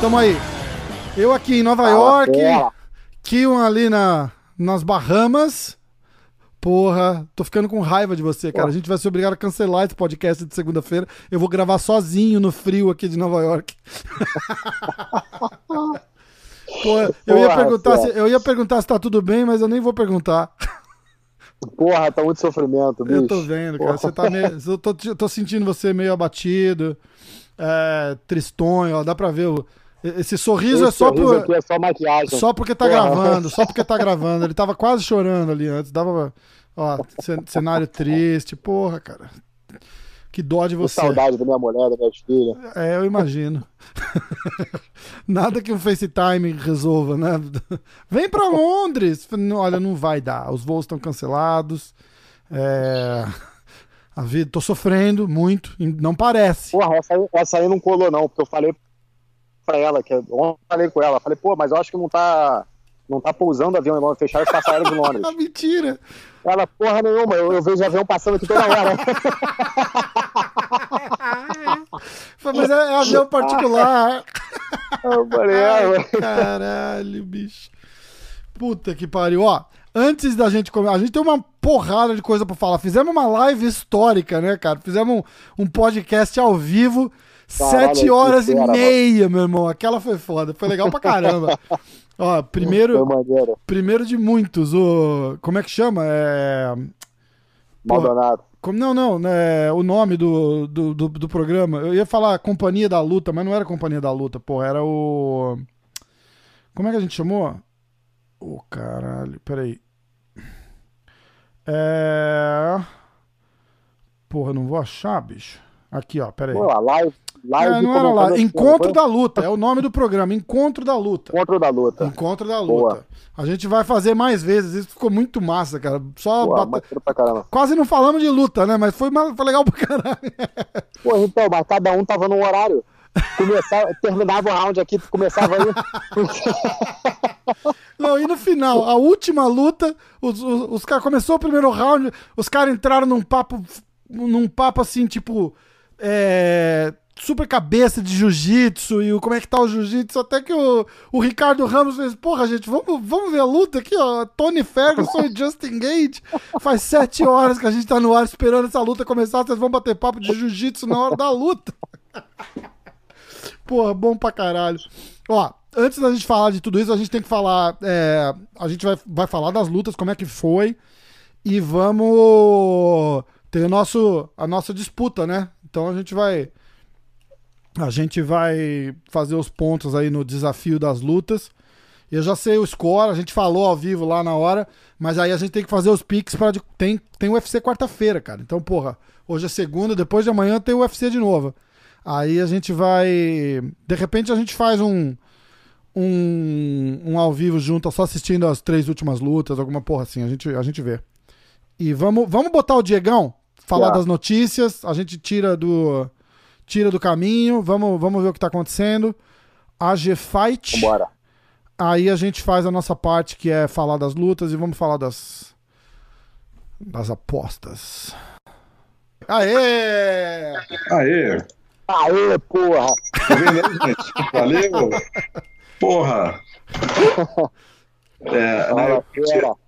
Tamo aí. Eu aqui em Nova Fala, York. Kion ali na, nas Bahamas. Porra, tô ficando com raiva de você, cara. A gente vai ser obrigado a cancelar esse podcast de segunda-feira. Eu vou gravar sozinho no frio aqui de Nova York. Porra, eu ia Porra, perguntar se, eu ia perguntar se tá tudo bem, mas eu nem vou perguntar. Porra, tá muito sofrimento, bicho. Eu tô vendo, cara. Você tá meio, eu tô, eu tô sentindo você meio abatido, é, tristonho, ó, dá pra ver o, esse sorriso Esse é só sorriso por, é só maquiagem. Só porque tá Porra. gravando, só porque tá gravando. Ele tava quase chorando ali antes. Dava. Ó, cen- cenário triste. Porra, cara. Que dó de Com você. saudade da minha mulher, das minhas filhas. É, eu imagino. Nada que um FaceTime resolva, né? Vem pra Londres. Olha, não vai dar. Os voos estão cancelados. É, A vida, tô sofrendo muito. Não parece. Porra, essa aí, essa aí não colou, não, porque eu falei pra ela, que ontem eu falei com ela, falei, pô, mas eu acho que não tá. Não tá pousando avião em Londres, fecharam os passarinhos de Londres. Mentira. Ela, porra nenhuma, eu, eu vejo avião passando aqui toda hora. Falei, Mas é, é avião particular. Eu falei, Ai, ué. caralho, bicho. Puta que pariu. Ó, antes da gente começar, a gente tem uma porrada de coisa pra falar. Fizemos uma live histórica, né, cara? Fizemos um, um podcast ao vivo, sete horas e meia, meu irmão. Aquela foi foda. Foi legal pra caramba. Ó, primeiro, primeiro de muitos. O, como é que chama? É. Maldonado. Como, não, não, né, o nome do, do, do, do programa. Eu ia falar Companhia da Luta, mas não era Companhia da Luta, pô, era o. Como é que a gente chamou? Ô, caralho, peraí. É. Porra, não vou achar, bicho. Aqui, ó, peraí. Pô, a live, live É, não era lá. comentando Encontro da Luta, é o nome do programa. Encontro da Luta. Encontro da luta. Encontro da Boa. Luta. A gente vai fazer mais vezes. Isso ficou muito massa, cara. Só bata- caramba. Quase não falamos de luta, né? Mas foi, foi legal pra caralho. Pô, então, mas cada um tava num horário. Começava, terminava o round aqui, começava aí. Não, e no final, a última luta, os, os, os caras começou o primeiro round, os caras entraram num papo, num papo assim, tipo, é, super cabeça de jiu-jitsu e o como é que tá o jiu-jitsu, até que o, o Ricardo Ramos fez, porra, gente, vamos, vamos ver a luta aqui, ó, Tony Ferguson e Justin Gage, faz sete horas que a gente tá no ar esperando essa luta começar, vocês vão bater papo de jiu-jitsu na hora da luta. Porra, bom pra caralho. Ó, antes da gente falar de tudo isso, a gente tem que falar. é, a gente vai, vai falar das lutas, como é que foi. E vamos. Tem o nosso, a nossa disputa, né? Então a gente vai. A gente vai fazer os pontos aí no desafio das lutas. Eu já sei o score, a gente falou ao vivo lá na hora, mas aí a gente tem que fazer os picks para tem tem UFC quarta-feira, cara. Então, porra, hoje é segunda, depois de amanhã tem o UFC de novo. Aí a gente vai, de repente a gente faz um um, um ao vivo junto, só assistindo as três últimas lutas, alguma porra assim, a gente a gente vê. E vamos vamos botar o Diegão falar Tá. das notícias, a gente tira do tira do caminho, vamos vamos ver o que tá acontecendo. AG Fight. Bora. Aí a gente faz a nossa parte, que é falar das lutas, e vamos falar das. das apostas. Aê! Aê! Aê, porra! Tá vendo aí, gente? Valeu! Porra! É, né, eu,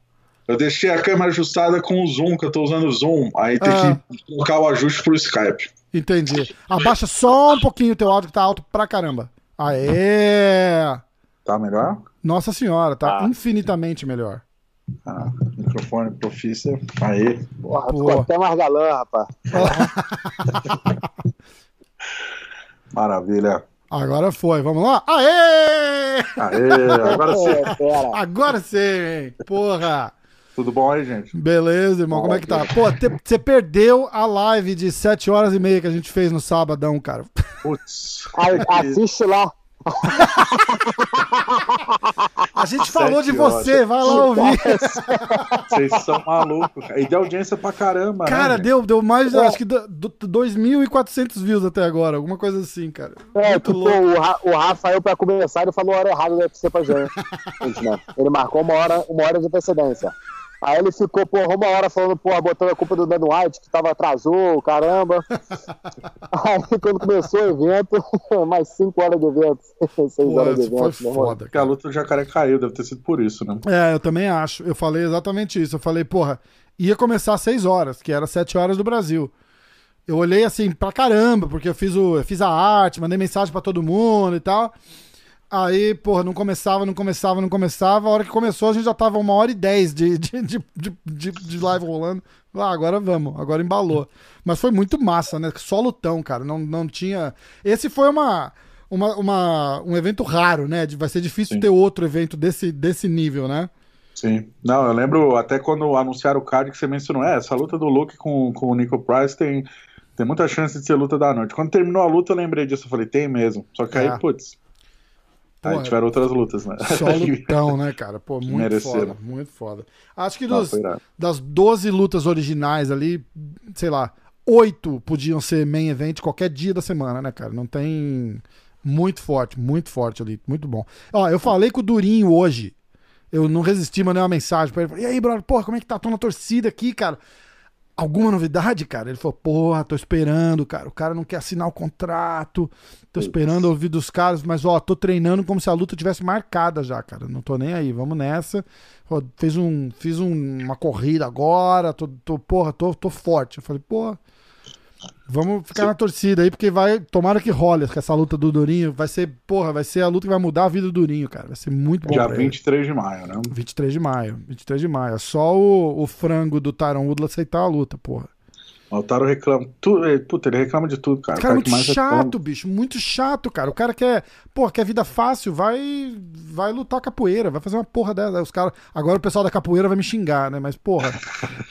eu deixei a câmera ajustada com o zoom, que eu tô usando o zoom. Aí tem Ah. que colocar o ajuste pro Skype. Entendi. Abaixa só um pouquinho o teu áudio que tá alto pra caramba. Aê! Tá melhor? Nossa senhora, tá Ah. infinitamente melhor. Ah, microfone profício. Aê! Porra, Boa. ficou até mais galã, rapaz. Maravilha! Agora foi, vamos lá? Aê! Aê! Agora sim! Agora sim! Porra! Tudo bom aí, gente? Beleza, irmão, como é que tá? Pô, você perdeu a live de 7 horas e meia que a gente fez no sabadão, cara. Putz! Assiste lá. A gente falou de Sete horas. você, vai lá ouvir. Vocês são malucos. cara. E deu audiência pra caramba, Cara, né? deu, deu mais, É. acho que do- do- 2.400 views até agora, alguma coisa assim, cara. É, Muito tipo, louco. o, o Rafael, pra começar, ele falou a hora errada do UFC pra gente, gente, né? Ele marcou uma hora, uma hora de antecedência. Aí ele ficou, porra, uma hora falando, porra, botando a culpa do Dan White, que tava atrasou, caramba. Aí quando começou o evento, mais cinco horas de evento, seis Pô, horas de foi evento, meu irmão. foda, Porque a luta do jacaré caiu, deve ter sido por isso, né? É, eu também acho. Eu falei exatamente isso. Eu falei, porra, ia começar às 6 horas, que era 7 horas do Brasil. Eu olhei assim pra caramba, porque eu fiz, o, eu fiz a arte, mandei mensagem pra todo mundo e tal. Aí, porra, não começava, não começava, não começava. A hora que começou, a gente já tava uma hora e dez de, de, de, de, de- live rolando. Ah, agora vamos, agora embalou. Mas foi muito massa, né? Só lutão, cara. Não, não tinha. Esse foi uma, uma, uma- um evento raro, né? Vai ser difícil Sim. ter outro evento desse, desse nível, né? Sim. Não, eu lembro até quando anunciaram o card que você mencionou, é, essa luta do Luke com, com o Nico Price tem, tem muita chance de ser luta da noite. Quando terminou a luta, eu lembrei disso. Eu falei, tem mesmo. Só que aí, É. putz. Aí Porra. tiveram outras lutas, né? Só lutão, né, cara? Pô, muito Mereceram. foda, muito foda. Acho que dos, das 12 lutas originais ali, sei lá, oito podiam ser main event qualquer dia da semana, né, cara? Não tem. Muito forte, muito forte ali, muito bom. Ó, eu falei com o Durinho hoje. Eu não resisti, mandei uma mensagem pra ele. E aí, brother, porra, como é que tá? Tô na torcida aqui, cara. Alguma novidade, cara? Ele falou, porra, tô esperando, cara. O cara não quer assinar o contrato. Tô esperando ouvir dos caras, mas ó, tô treinando como se a luta tivesse marcada já, cara. Não tô nem aí, vamos nessa. Ó, fez um, fiz um- uma corrida agora, tô, tô porra, tô, tô forte. Eu falei, porra, vamos ficar na torcida aí, porque vai, tomara que role que essa luta do Durinho. Vai ser, porra, vai ser a luta que vai mudar a vida do Durinho, cara. Vai ser muito bom Dia pra ele. 23 de maio, né? 23 de maio, 23 de maio. É Só o, o frango do Tyron Woodley aceitar a luta, porra. O Taro reclama. Tu, é, puta, ele reclama de tudo, cara. Cara é que muito mais reclama- chato, bicho, muito chato, cara. O cara quer, pô, quer vida fácil, vai vai lutar capoeira, vai fazer uma porra dessa. Os cara, agora o pessoal da capoeira vai me xingar, né? Mas porra,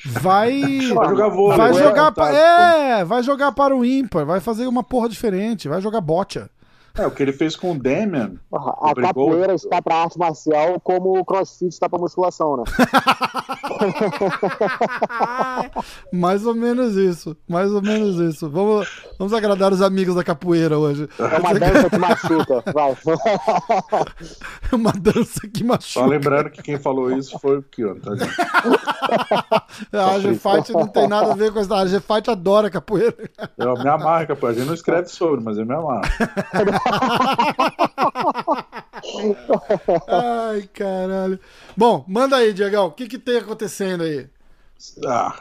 vai Vai jogar vôlei. vai né? jogar, Tá, é, vai jogar para o ímpar, vai fazer uma porra diferente, vai jogar bocha. É, o que ele fez com o Damian. A Obrigou. capoeira está pra arte marcial como o crossfit está pra musculação, né? mais ou menos isso, mais ou menos isso. Vamos, vamos agradar os amigos da capoeira hoje. É uma dança que machuca. Vai. É uma dança que Só machuca. lembrando que quem falou isso foi o Kion, tá, gente? A G-Fight não tem nada a ver com essa. A G-Fight adora capoeira. Eu me amarro, capaz. A gente não escreve sobre, mas eu me amarro. Ai, caralho. Bom, manda aí, Diegão. O que, que tem acontecendo aí? Ah,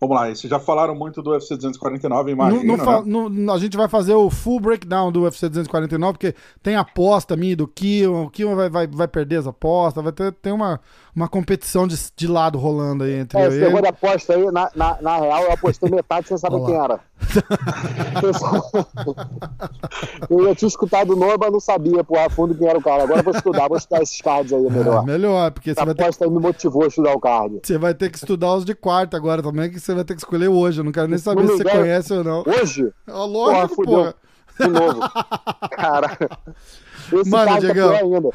vamos lá, vocês já falaram muito do UFC 249, Não- imagino, não né? não- a gente vai fazer o full breakdown do UFC 249, porque tem aposta minha do Kion. O Kion vai, vai, vai perder as apostas. Vai ter tem uma, uma competição de, de lado rolando aí entre É, eu e ele. da aposta aí, na, na, na real, eu apostei metade sem saber quem era. eu já tinha escutado o nome, mas não sabia, pô, a fundo quem era o cara. Agora eu vou estudar, vou estudar esses cards aí, É, melhor. melhor, porque você Essa vai, ter, aposta aí me motivou a estudar o card. você vai ter que estudar os de quarta agora também, que você vai ter que escolher hoje. Eu não quero nem saber Não se você conhece ou não. Hoje, Ó, Lógico, Porra, de novo. Cara, esse Manda, card tá Diegão. pior ainda.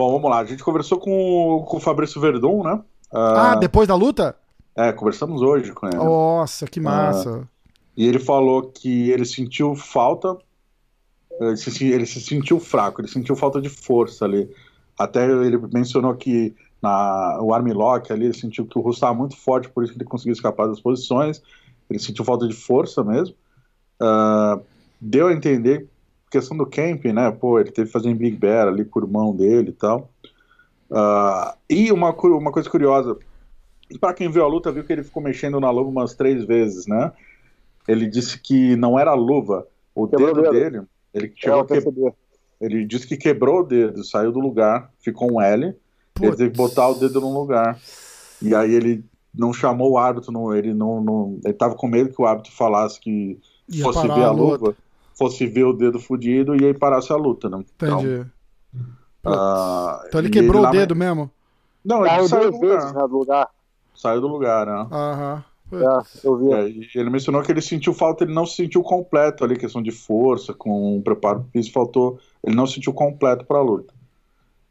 Bom, vamos lá. A gente conversou com, o- com o Fabrício Verdun, né? Ah, depois da luta? É, conversamos hoje com ele. Nossa, que massa. E ele falou que ele sentiu falta, ele se, ele se sentiu fraco, ele sentiu falta de força ali. Até ele mencionou que na, o armlock ali, ele sentiu que o russo estava muito forte, por isso que ele conseguiu escapar das posições. Ele sentiu falta de força mesmo. Ah, deu a entender questão do camping, né? Pô, ele teve que fazer em Big Bear ali com o irmão dele e tal. Ah, e uma, uma coisa curiosa, para quem viu a luta, viu que ele ficou mexendo na luva umas três vezes, né? Ele disse que não era a luva, o Quebrou dedo dele, ele É, chegou que- ele disse que quebrou o dedo, saiu do lugar, ficou um L, ele Putz. teve que botar o dedo no lugar. E aí ele não chamou o árbitro, não, ele não, não ele tava com medo que o árbitro falasse que Ia fosse ver a a luta. luva, fosse ver o dedo fudido e aí parasse a luta, né? Entendi. ah, Então ele quebrou o lame- dedo mesmo? Não, ele saiu do lugar. né, do lugar. Saiu do lugar, né? Aham. É, eu vi. É, ele mencionou que ele sentiu falta, ele não se sentiu completo ali, questão de força, com o preparo físico, faltou, ele não se sentiu completo para a luta.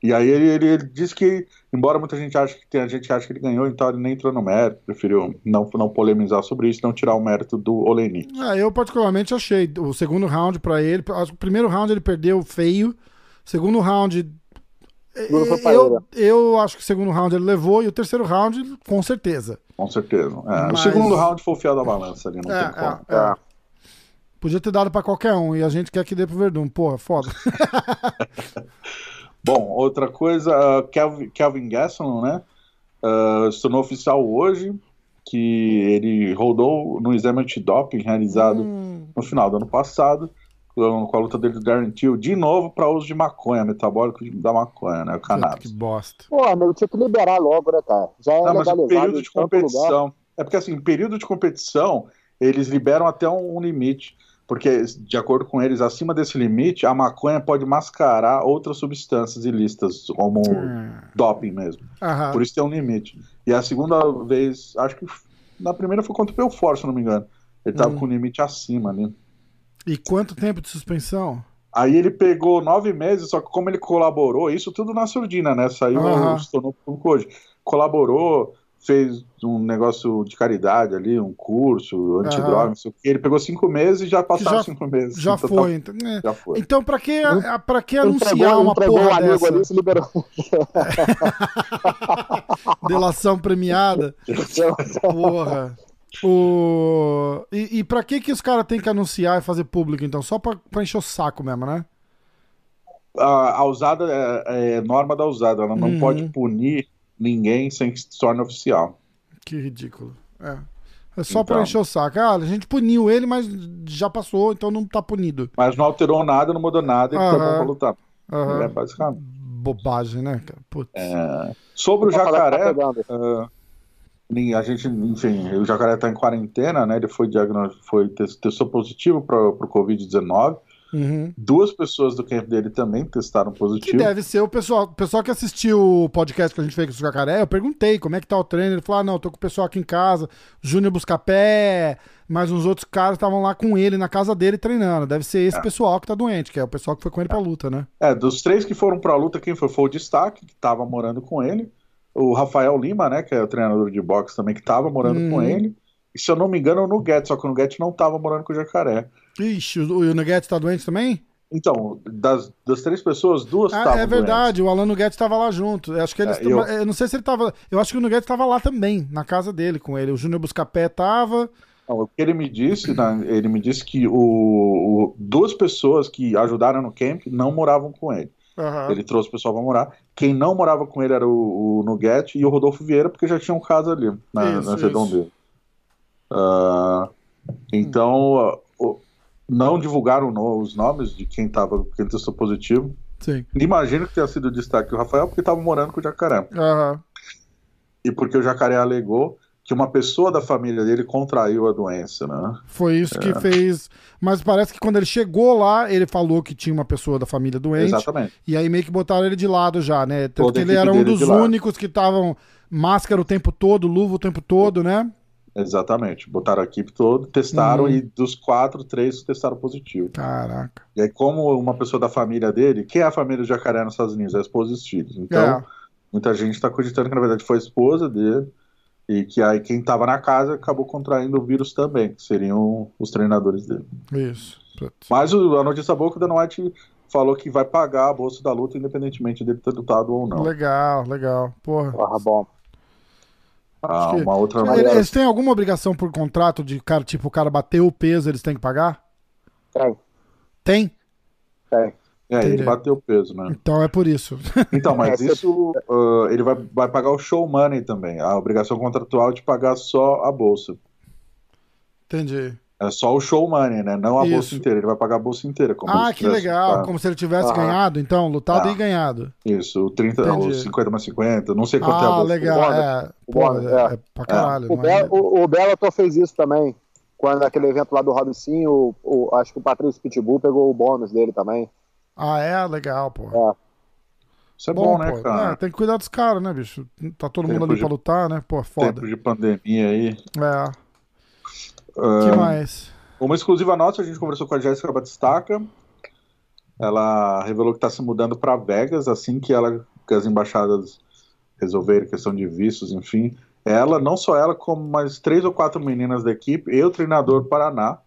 E aí ele, ele, ele disse que, embora muita gente ache que tem a gente acha que ele ganhou, então ele nem entrou no mérito, preferiu não, não polemizar sobre isso, não tirar o mérito do Olenik. Ah, eu particularmente achei o segundo round pra ele, o primeiro round ele perdeu feio, segundo round foi pra eu, eu acho que o segundo round ele levou e o terceiro round com certeza. Com certeza. É, O Mas- segundo round foi o fiel da balança ali, não É, tem como. é, é. Podia ter dado pra qualquer um e a gente quer que dê pro Verdun, porra, foda. Bom, outra coisa, uh, Kelvin, Kelvin Gasson, né? uh, se tornou oficial hoje que ele rodou no exame antidoping realizado Hum, no final do ano passado, com a luta dele do Darren Till, de novo para uso de maconha, metabólico da maconha, né? O que cannabis. bosta. Pô, amigo, tinha que liberar logo, né, cara? Já é Não, mas o período de tanto lugar. competição. É porque assim, período de competição, eles liberam até um, um limite. Porque, de acordo com eles, acima desse limite, a maconha pode mascarar outras substâncias ilícitas, como Hum. doping mesmo. Aham. Por isso tem um limite. E a segunda vez, acho que na primeira foi contra o Belfort, se não me engano. Ele tava Hum. com o limite acima ali. E quanto tempo de suspensão? Aí ele pegou nove meses, só que como ele colaborou, isso tudo na surdina, né? Saiu, Aham. se tornou público hoje. Colaborou, fez um negócio de caridade ali, um curso, antidroga, não sei o quê. Ele pegou cinco meses e já passaram já- cinco meses. Já Então, foi. Então, é. Já foi. Então, pra que, pra que Entregou, anunciar uma entregou porra amigo dessa? ali e se liberou. Delação premiada? Porra. O... E, e pra que que os caras têm que anunciar e fazer público, então? Só pra, pra encher o saco mesmo, né? A, a usada é, é norma da usada, ela não Uhum. pode punir ninguém sem que se torne oficial. Que ridículo. É. É só pra Então. encher o saco. Ah, a gente puniu ele, mas já passou, então não tá punido. Mas não alterou nada, não mudou nada, tá Aham. bom pra lutar. Aham. É basicamente. Bobagem, né, cara? Putz. Sobre o tá jacaré, ah, nin- a gente, enfim, o jacaré tá em quarentena, né? Ele foi diagnosticado, foi tes- testou positivo para o Covid-19. Uhum. Duas pessoas do camp dele também testaram Que positivo. deve ser o pessoal, o pessoal que assistiu o podcast que a gente fez com o Jacaré. Eu perguntei como é que tá o treino. Ele falou: ah, não, tô com o pessoal aqui em casa, Júnior Buscapé, mas uns outros caras estavam lá com ele na casa dele treinando. Deve ser esse pessoal que tá doente, que é o pessoal que foi com ele pra luta, né? É, dos três que foram pra luta, quem foi? Foi o Destaque, que tava morando com ele. O Rafael Lima, né? Que é o treinador de boxe também, que tava morando Uhum. com ele. E se eu não me engano, o Nugget, só que o Nugget não tava morando com o jacaré. Ixi, o, o Nuggets tá doente também? Então, das, das três pessoas, duas Ah, estavam é verdade, o Alan Nuggets tava lá junto. Eu acho que eles. É, eu- eu... não sei se ele tava. Eu acho que o Nuggets tava lá também, na casa dele com ele. O Júnior Buscapé tava. Não, o que ele me disse, né, ele me disse que o, o- duas pessoas que ajudaram no camp não moravam com ele. Aham. Ele trouxe o pessoal para morar. Quem não morava com ele era o, o Nugget e o Rodolfo Vieira, porque já tinha um caso ali na, Isso, na redondeza. Ah, então, ah, não divulgaram os nomes de quem estava, quem testou positivo. Sim. Imagino que tenha sido o destaque o Rafael, porque estava morando com o Jacaré. Aham. E porque o Jacaré alegou que uma pessoa da família dele contraiu a doença, né? Foi isso É. que fez. Mas parece que quando ele chegou lá, ele falou que tinha uma pessoa da família doente. Exatamente. E aí meio que botaram ele de lado já, né? Tanto Toda que a ele era um dos de lado. únicos que estavam máscara o tempo todo, luva o tempo todo, né? Exatamente. Botaram a equipe toda, testaram Uhum. e dos quatro, três testaram positivo. Caraca. E aí, como uma pessoa da família dele, quem é a família do Jacaré nos Estados Unidos? É a esposa e os filhos. Então, É. muita gente está acreditando que na verdade foi a esposa dele e que aí quem estava na casa acabou contraindo o vírus também, que seriam os treinadores dele. Isso. Mas o- a notícia boa é que o Dana White falou que vai pagar a bolsa da luta independentemente dele ter lutado ou não. Legal, legal. Porra. Porra, bom. Ah, uma outra maneira. Eles têm alguma obrigação por contrato de cara, tipo, o cara bateu o peso, eles têm que pagar? Tem, Tem? tem. É, ele bateu o peso, né? Então é por isso. Então, mas É, isso ah, ele vai, vai pagar o show money também. A obrigação contratual é de pagar só a bolsa. Entendi. É só o show money, né? Não a Isso. bolsa inteira. Ele vai pagar a bolsa inteira. Como ah, se que tivesse legal. lutado. Como se ele tivesse Ah. ganhado, então, lutado Ah. e ganhado. Isso, o 30, Entendi. o 50 mais 50, não sei quanto é a Ah, bolsa. legal. bônus. É, O é, é. é pra caralho. O, mas- Be o, o Bellator fez isso também. Quando aquele evento lá do Robinson, o, o- acho que o Patrício Pitbull pegou o bônus dele também. Ah, é? Legal, pô. É. Isso é bom, né, pô. cara? É, tem que cuidar dos caras, né, bicho? Tá todo mundo Tempo ali de- pra lutar, né? Pô, foda. Tempo de pandemia aí. É. Que mais? Uma exclusiva nossa, a gente conversou com a Jéssica Batistaca. ela revelou que está se mudando para Vegas assim que ela que as embaixadas resolverem questão de vistos, enfim. Ela, não só ela, como mais três ou quatro meninas da equipe e o treinador Paraná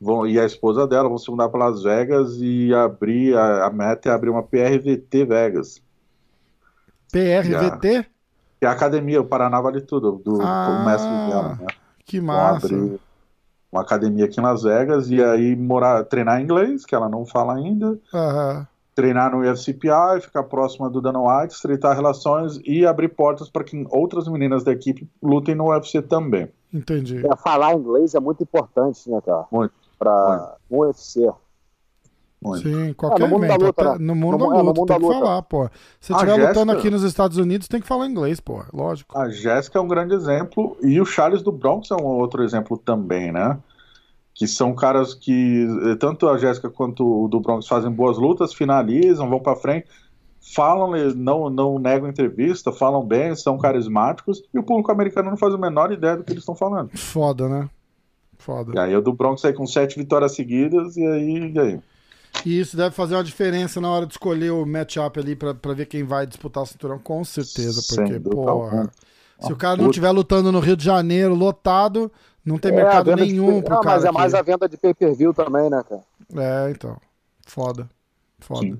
vão, e a esposa dela vão se mudar para Las Vegas e abrir a, a meta é abrir uma PRVT Vegas. PRVT? É a academia, o Paraná vale tudo, do, Ah, do mestre dela, né? Que Vão massa. abrir uma academia aqui em Las Vegas e aí morar, treinar inglês, que ela não fala ainda, Aham. treinar no UFCPI, ficar próxima do Dana White, estreitar relações e abrir portas para que outras meninas da equipe lutem no UFC também. Entendi. É, falar inglês é muito importante, né, cara? Muito, Pra um UFC. Muito. Sim, qualquer Ah, no mundo da evento. luta, até- né? no mundo No- da é, luta, mundo tem da que luta. falar, pô. Se estiver lutando aqui nos Estados Unidos, tem que falar inglês, pô. Lógico. A Jéssica é um grande exemplo e o Charles do Bronx é um outro exemplo também, né? Que são caras que eh, tanto a Jéssica quanto o do Bronx fazem boas lutas, finalizam, vão pra frente, falam, eh, não, não negam entrevista, falam bem, são carismáticos e o público americano não faz a menor ideia do que eles estão falando. Foda, né? Foda. E aí o do Bronx sai com sete vitórias seguidas e aí, e aí? E isso deve fazer uma diferença na hora de escolher o matchup ali pra, pra ver quem vai disputar o cinturão, com certeza. Porque, porra, alguma. se o cara não estiver lutando no Rio de Janeiro, lotado, não tem É, mercado venda de- nenhum pro Ah, cara. Mas é mais aqui. a venda de pay-per-view também, né, cara? É, então. Foda. Foda.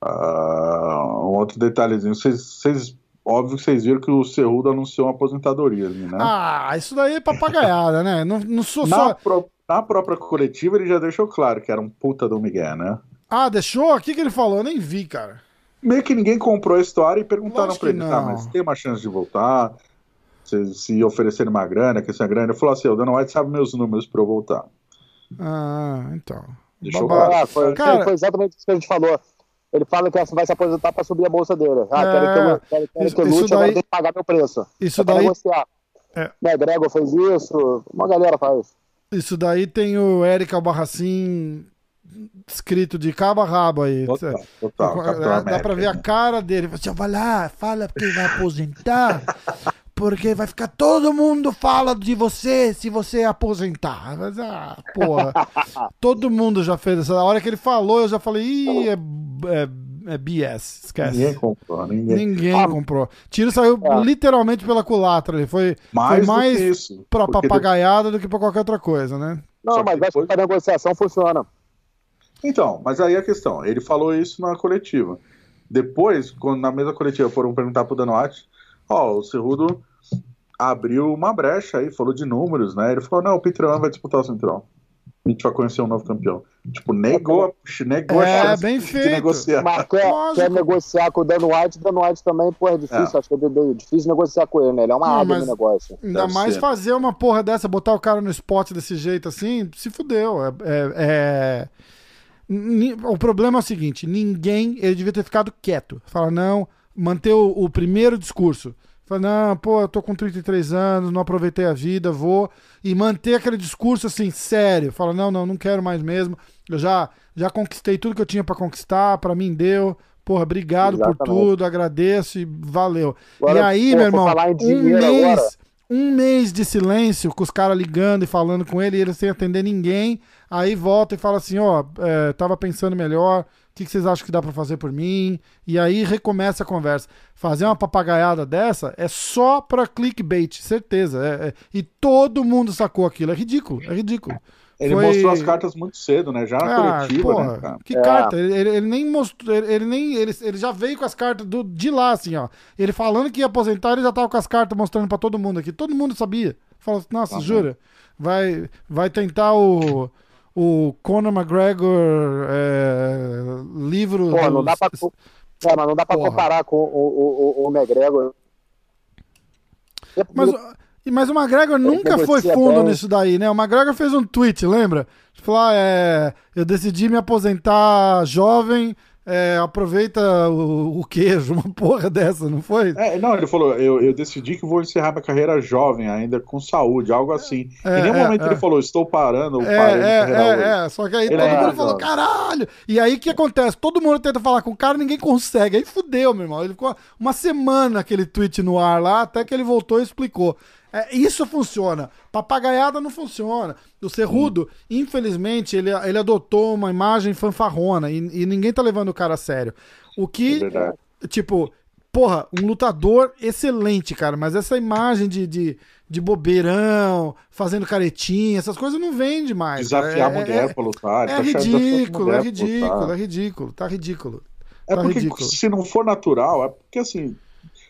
Ah, um outro detalhezinho, vocês, óbvio que vocês viram que o Cerrudo anunciou uma aposentadoria ali, né? Ah, isso daí é papagaiada, né? Não, não sou Na, só. pró- na própria coletiva ele já deixou claro que era um puta do Miguel, né? Ah, deixou? O que, que ele falou? Eu nem vi, cara. Meio que ninguém comprou a história e perguntaram Lógico pra ele, tá, mas tem uma chance de voltar? Se, se oferecerem uma grana, que essa grana. Ele falou assim, o Dana White sabe meus números pra eu voltar. Ah, então. Deixou Babá. claro. Ah, foi, Cara- foi exatamente isso que a gente falou. Ele fala que vai se aposentar pra subir a bolsa dele. Ah, É, querem que eu, querem, querem isso- que eu isso lute, agora daí- tem que pagar meu preço. Isso É pra daí, negociar. É. Né, Gregor fez isso, uma galera faz. Isso daí tem o Eric Albarracin escrito de cabo a rabo aí. Total, total. Dá, dá pra ver a cara dele. Fala Assim, vai lá, fala que vai aposentar. Porque vai ficar todo mundo fala de você se você aposentar. Mas, ah, porra. todo mundo já fez essa. A hora que ele falou, eu já falei, ih, é, é, é BS. Esquece. Ninguém comprou, ninguém. Ninguém Ah. comprou. Tiro saiu É. literalmente pela culatra ali. Foi Mais, foi mais do que isso. pra papagaiada do que pra qualquer outra coisa, né? Não, mas acho depois- que a negociação funciona. Então, mas aí a questão, ele falou isso na coletiva. Depois, quando na mesma coletiva foram perguntar pro Dan White, ó, o Cerrudo abriu uma brecha aí, falou de números, né? Ele falou, não, o Yan vai disputar o Central. A gente vai conhecer um novo campeão. Tipo, negou, negou É, a chance bem de feito. negociar. Mas quer, quer negociar com o Dan White, o Dan White também, pô, é difícil. É. Acho que é de- difícil negociar com ele, né? Ele é uma Não, no negócio. Ainda Deve mais ser. fazer uma porra dessa, botar o cara no spot desse jeito assim, se fudeu. É, é- é- O problema é o seguinte: ninguém. Ele devia ter ficado quieto. Fala, não, manter o, o primeiro discurso. Fala, não, pô, eu tô com 33 anos, não aproveitei a vida, vou. E manter aquele discurso assim, sério. Fala, não, não, não quero mais mesmo. Eu já, já conquistei tudo que eu tinha pra conquistar, pra mim deu. Porra, obrigado por Exatamente. tudo, agradeço e valeu. Agora, e aí, meu irmão, um mês, agora- um mês de silêncio, com os caras ligando e falando com ele, e ele sem atender ninguém. Aí volta e fala assim: ó, é, tava pensando melhor, o que, que vocês acham que dá pra fazer por mim? E aí recomeça a conversa. Fazer uma papagaiada dessa é só pra clickbait, certeza. É- é- e todo mundo sacou aquilo. É ridículo, é ridículo. Ele Foi- mostrou as cartas muito cedo, né? Já na Ah, coletiva, porra, né, cara? que É. carta? Ele, ele- nem mostrou, ele, ele nem, ele, ele já veio com as cartas do, de lá, assim, ó. Ele falando que ia aposentar, ele já tava com as cartas mostrando pra todo mundo aqui. Todo mundo sabia. Falou, nossa, Aham. jura? Vai, vai tentar o, o Conor McGregor é, livro. Pô, não dá pra, é, mas não dá pra Porra. comparar com o, o, o, o McGregor. Mas, mas o McGregor nunca foi fundo bem. nisso daí, né? O McGregor fez um tweet, lembra? Falou, ah, é, eu decidi me aposentar jovem, é, aproveita o, o queijo, uma porra dessa, não foi? É, não, ele falou, eu, eu decidi que vou encerrar minha carreira jovem, ainda com saúde, algo assim. É, em nenhum é, momento é. ele falou, estou parando ou É, parei é, carreira é, é, só que aí Ele todo é mundo jovem. falou, caralho! E aí o que acontece? Todo mundo tenta falar com o cara, ninguém consegue. Aí fudeu, meu irmão. Ele ficou uma semana aquele tweet no ar lá, até que ele voltou e explicou. É, isso funciona. Papagaiada não funciona. O Cerrudo, infelizmente, ele, ele adotou uma imagem fanfarrona e, e ninguém tá levando o cara a sério. O É que, verdade. tipo, porra, um lutador excelente, cara, mas essa imagem de, de, de bobeirão, fazendo caretinha, essas coisas não vende mais. Desafiar a mulher pra lutar. É, tá é ridículo, é ridículo, é ridículo, tá ridículo. É tá porque ridículo. se não for natural, é porque assim.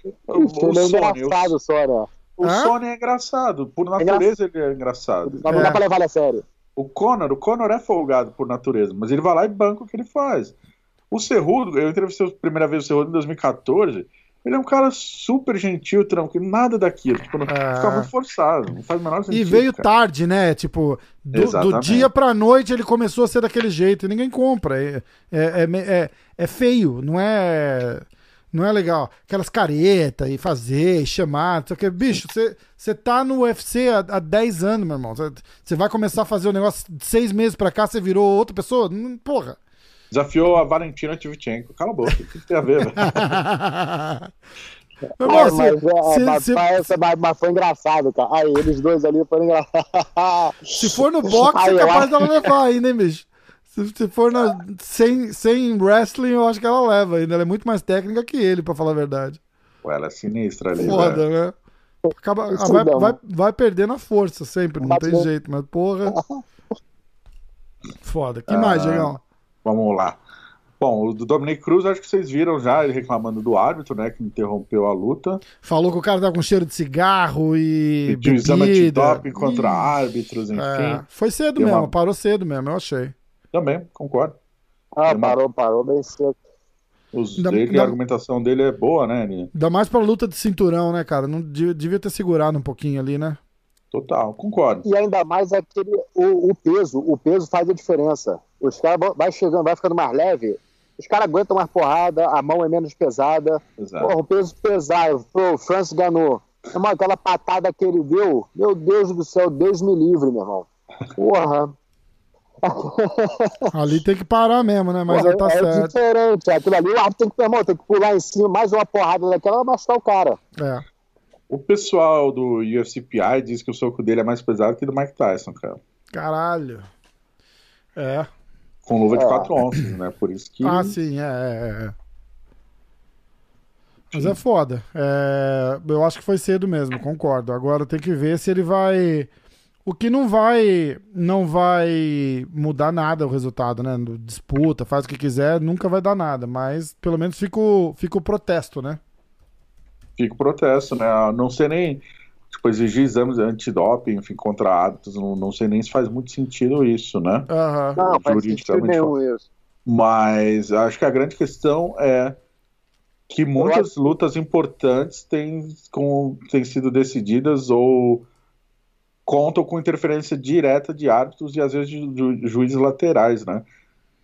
É Sony, engraçado só, né? o, o Hã? Sony é engraçado. Por natureza ele é engraçado. Mas não É. dá pra levar ele a sério. O Conor, o Conor é folgado por natureza, mas ele vai lá e banca o que ele faz. O Cerrudo, eu entrevistei a primeira vez o Cerrudo em 2014. Ele é um cara super gentil, tranquilo, nada daquilo. Tipo, não, É. fica muito forçado, não faz o menor sentido. E veio cara. tarde, né? Tipo, do, do dia pra noite ele começou a ser daquele jeito e ninguém compra. É, é, é, é- é feio, não é. Não é legal. Aquelas caretas e fazer, e chamar, não sei o que. Bicho, você- você tá no UFC há, há 10 anos, meu irmão. Você- vai começar a fazer o negócio de seis meses pra cá, você virou outra pessoa? Porra. Desafiou a Valentina Tchevchenko. Cala a boca, o que tem a ver, velho? Meu irmão, Ah, se- mas, é, se- mas, se- parece- mas- mas foi engraçado, cara. Aí, eles dois ali foram engraçados. Se for no boxe, é eu capaz acho- dela levar ainda, hein, bicho? Se, se for na- sem, sem wrestling, eu acho que ela leva ainda. Ela é muito mais técnica que ele, pra falar a verdade. Pô, ela é sinistra ali. Foda, né? Acaba, Isso vai, vai, vai perdendo a força sempre, não tem jeito, mas porra. Foda. Que Ah. mais, Diegão? Vamos lá. Bom, o do Dominic Cruz, acho que vocês viram já ele reclamando do árbitro, né? Que interrompeu a luta. Falou que o cara tá com cheiro de cigarro e. Pediu exame bebida. antidoping contra Ih, árbitros, enfim. é. Foi cedo Deu mesmo, uma- parou cedo mesmo, eu achei. Também, concordo. Ah, parou, parou bem cedo. Os, ainda- A argumentação dele é boa, né? Ele- Ainda mais pra luta de cinturão, né, cara? Não devia, ter segurado um pouquinho ali, né? Total, concordo. E ainda mais aquele, o, o peso, o peso faz a diferença. Os caras vão- vai chegando, vai ficando mais leve, os caras aguentam mais porrada, a mão é menos pesada. Exato. Porra, o peso pesado, o Francis ganhou. Aquela patada que ele deu, meu Deus do céu, Deus me livre, meu irmão. Porra, Ali tem que parar mesmo, né? Mas porra, tá é certo. diferente. Aquilo ali, o árbitro tem que, irmão, tem que pular em cima, mais uma porrada daquela, vai machucar o cara. É. O pessoal do UFCPI diz que o soco dele é mais pesado que o do Mike Tyson, cara. Caralho. É. Com luva de É. 4 onças, né? Por isso que. Ah, sim, é, é, é. Mas é foda. É, eu acho que foi cedo mesmo, concordo. Agora tem que ver se ele vai. O que não vai. Não vai mudar nada o resultado, né? Disputa, faz o que quiser, nunca vai dar nada. Mas pelo menos fica o, fica o protesto, né? Fica o protesto, né? Não sei nem. Tipo, exigir exames antidoping, enfim, contra árbitros, não, não sei nem se faz muito sentido isso, né? Aham. Não, faz sentido Juridicamente nenhum isso. Mas acho que a grande questão é que muitas lutas importantes têm, com, têm sido decididas ou contam com interferência direta de árbitros e às vezes de, ju- juízes laterais, né?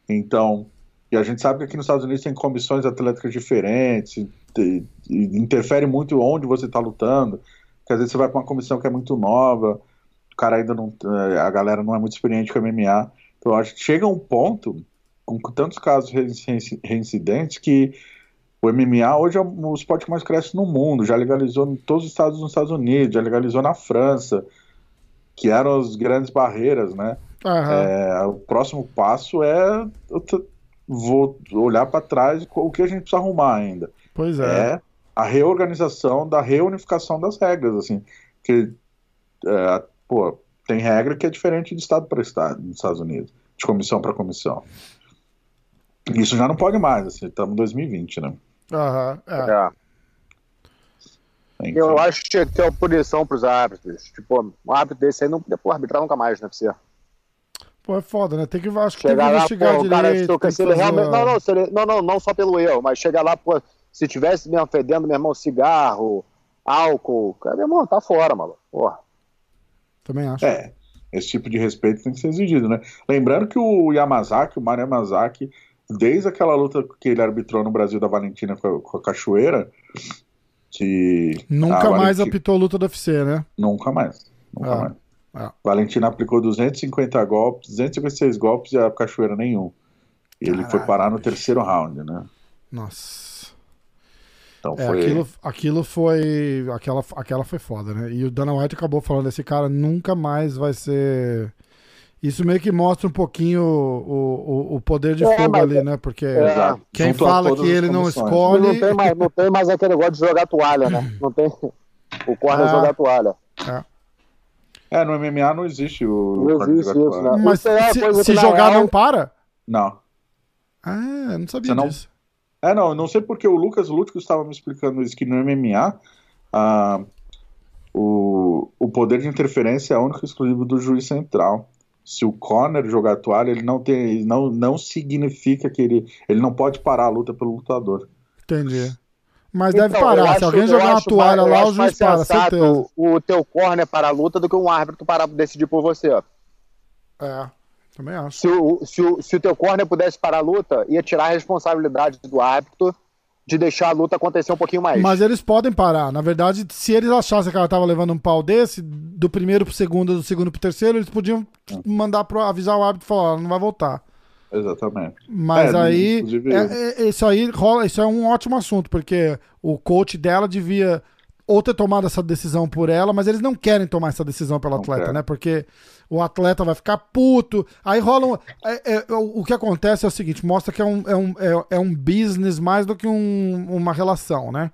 Então, e a gente sabe que aqui nos Estados Unidos tem comissões atléticas diferentes, e, e interfere muito onde você está lutando, que às vezes você vai para uma comissão que é muito nova, o cara ainda não, eh, a galera não é muito experiente com MMA, então acho que chega um ponto com tantos casos reinci- reincidentes que o MMA hoje é o esporte que mais cresce no mundo, já legalizou em todos os estados dos Estados Unidos, já legalizou na França, que eram as grandes barreiras, né? Aham. É, o próximo passo é eu t- vou olhar para trás o que a gente precisa arrumar ainda. Pois é. É a reorganização da reunificação das regras, assim, que é, pô, tem regra que é diferente de estado para estado nos Estados Unidos, de comissão para comissão. Isso já não pode mais, assim, estamos em 2020, né? Aham. É. É. Enfim. Eu acho que tinha que ter uma punição pros árbitros. Tipo, um árbitro desse aí não podia arbitrar nunca mais, né? Você. Pô, é foda, né? Tem que, acho que tem que Chegar lá, investigar pô, o cara direito. se, ele fazer realmente. Não, não, ele- não, não, não só pelo erro, mas chegar lá, pô, se tivesse mesmo fedendo, meu irmão, cigarro, álcool, cara, meu irmão, tá fora, mano. Porra. Também acho. É, esse tipo de respeito tem que ser exigido, né? Lembrando que o Yamazaki, o Mario Yamazaki, desde aquela luta que ele arbitrou no Brasil da Valentina com a, com a Cachoeira, Nunca a mais Valenti- apitou luta do UFC, né? Nunca mais. Nunca Ah, mais. ah. Valentina aplicou 250 golpes, 256 golpes e a Cachoeira nenhum. E ele foi Caralho, parar no bicho. terceiro round, né? Nossa. Então É, foi. aquilo, aquilo foi. Aquela, aquela foi foda, né? E o Dana White acabou falando: esse cara nunca mais vai ser. Isso meio que mostra um pouquinho o, o, o poder de É, fogo ali, né? Porque Exato. quem Junto fala que ele não escolhe. Não tem, mais, não tem mais aquele negócio de jogar toalha, né? Não tem. O corner Ah. jogar toalha. É, no MMA não existe o. Não existe isso, né? Mas é se, se jogar real- não para? Não. Ah, eu não sabia não- disso. É, não, eu não sei porque o Lucas Lútico estava me explicando isso, que no MMA ah, o, o poder de interferência é único e exclusivo do juiz central. Se o corner jogar toalha, ele não tem, não, não significa que ele, ele não pode parar a luta pelo lutador. Entendi. Mas Então, deve parar. acho- Se alguém jogar uma toalha mais- lá, o juiz mais para, certeza. O teu corner para a luta do que um árbitro para decidir por você. É, também acho. Se o, se, o, se o teu corner pudesse parar a luta, ia tirar a responsabilidade do árbitro de deixar a luta acontecer um pouquinho mais. Mas eles podem parar. Na verdade, se eles achassem que ela tava levando um pau desse, do primeiro pro segundo, do segundo pro terceiro, eles podiam mandar pro, avisar o árbitro e falar, ó, não vai voltar. Exatamente. Mas É, aí, inclusive- é- é- isso aí rola, isso é um ótimo assunto, porque o coach dela devia ou ter tomado essa decisão por ela, mas eles não querem tomar essa decisão pelo Não atleta, querem. né? Porque o atleta vai ficar puto. Aí rola um. é- é- o o que acontece é o seguinte: mostra que é um, é um, é, é um business mais do que um- uma relação, né?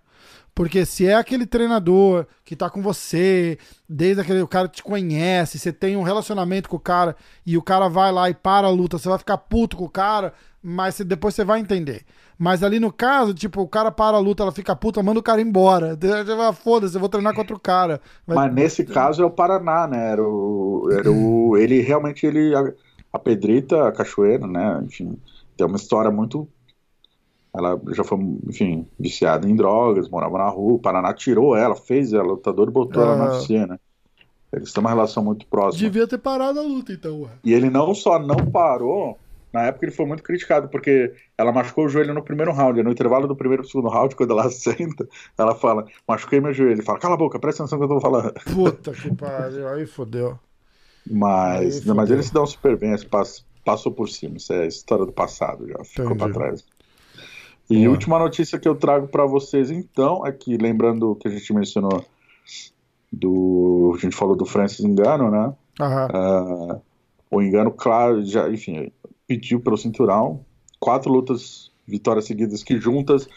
Porque se é aquele treinador que tá com você, desde aquele o cara te conhece, você tem um relacionamento com o cara e o cara vai lá e para a luta, você vai ficar puto com o cara, mas você- depois você vai entender. Mas ali no caso, tipo, o cara para a luta, ela fica puta, manda o cara embora. Foda-se, eu vou treinar contra o cara. Vai- Mas nesse caso é o Paraná, né? Era o, era o, ele realmente ele a, a Pedrita, a Cachoeira, né? Enfim, tem uma história muito. Ela já foi, enfim, viciada em drogas, morava na rua. O Paraná tirou ela, fez ela lutador e botou ela Ah. UFC, né? Eles têm uma relação muito próxima. Devia ter parado a luta, então, ué. E ele não só não parou, na época ele foi muito criticado, porque ela machucou o joelho no primeiro round. No intervalo do primeiro e segundo round, quando ela senta, ela fala: Machuquei meu joelho. Ele fala: Cala a boca, presta atenção que eu tô falando. Puta que pariu, aí fodeu. Mas, Aí fodeu. mas ele se um super bem, pass- passou por cima. Isso é história do passado, já ficou Entendi. pra trás. E Boa. última notícia que eu trago pra vocês, então, é que, lembrando que a gente mencionou do. A gente falou do Francis Engano, né? Ah, o Engano, claro, já, enfim, pediu pelo cinturão. Quatro lutas, vitórias seguidas que juntas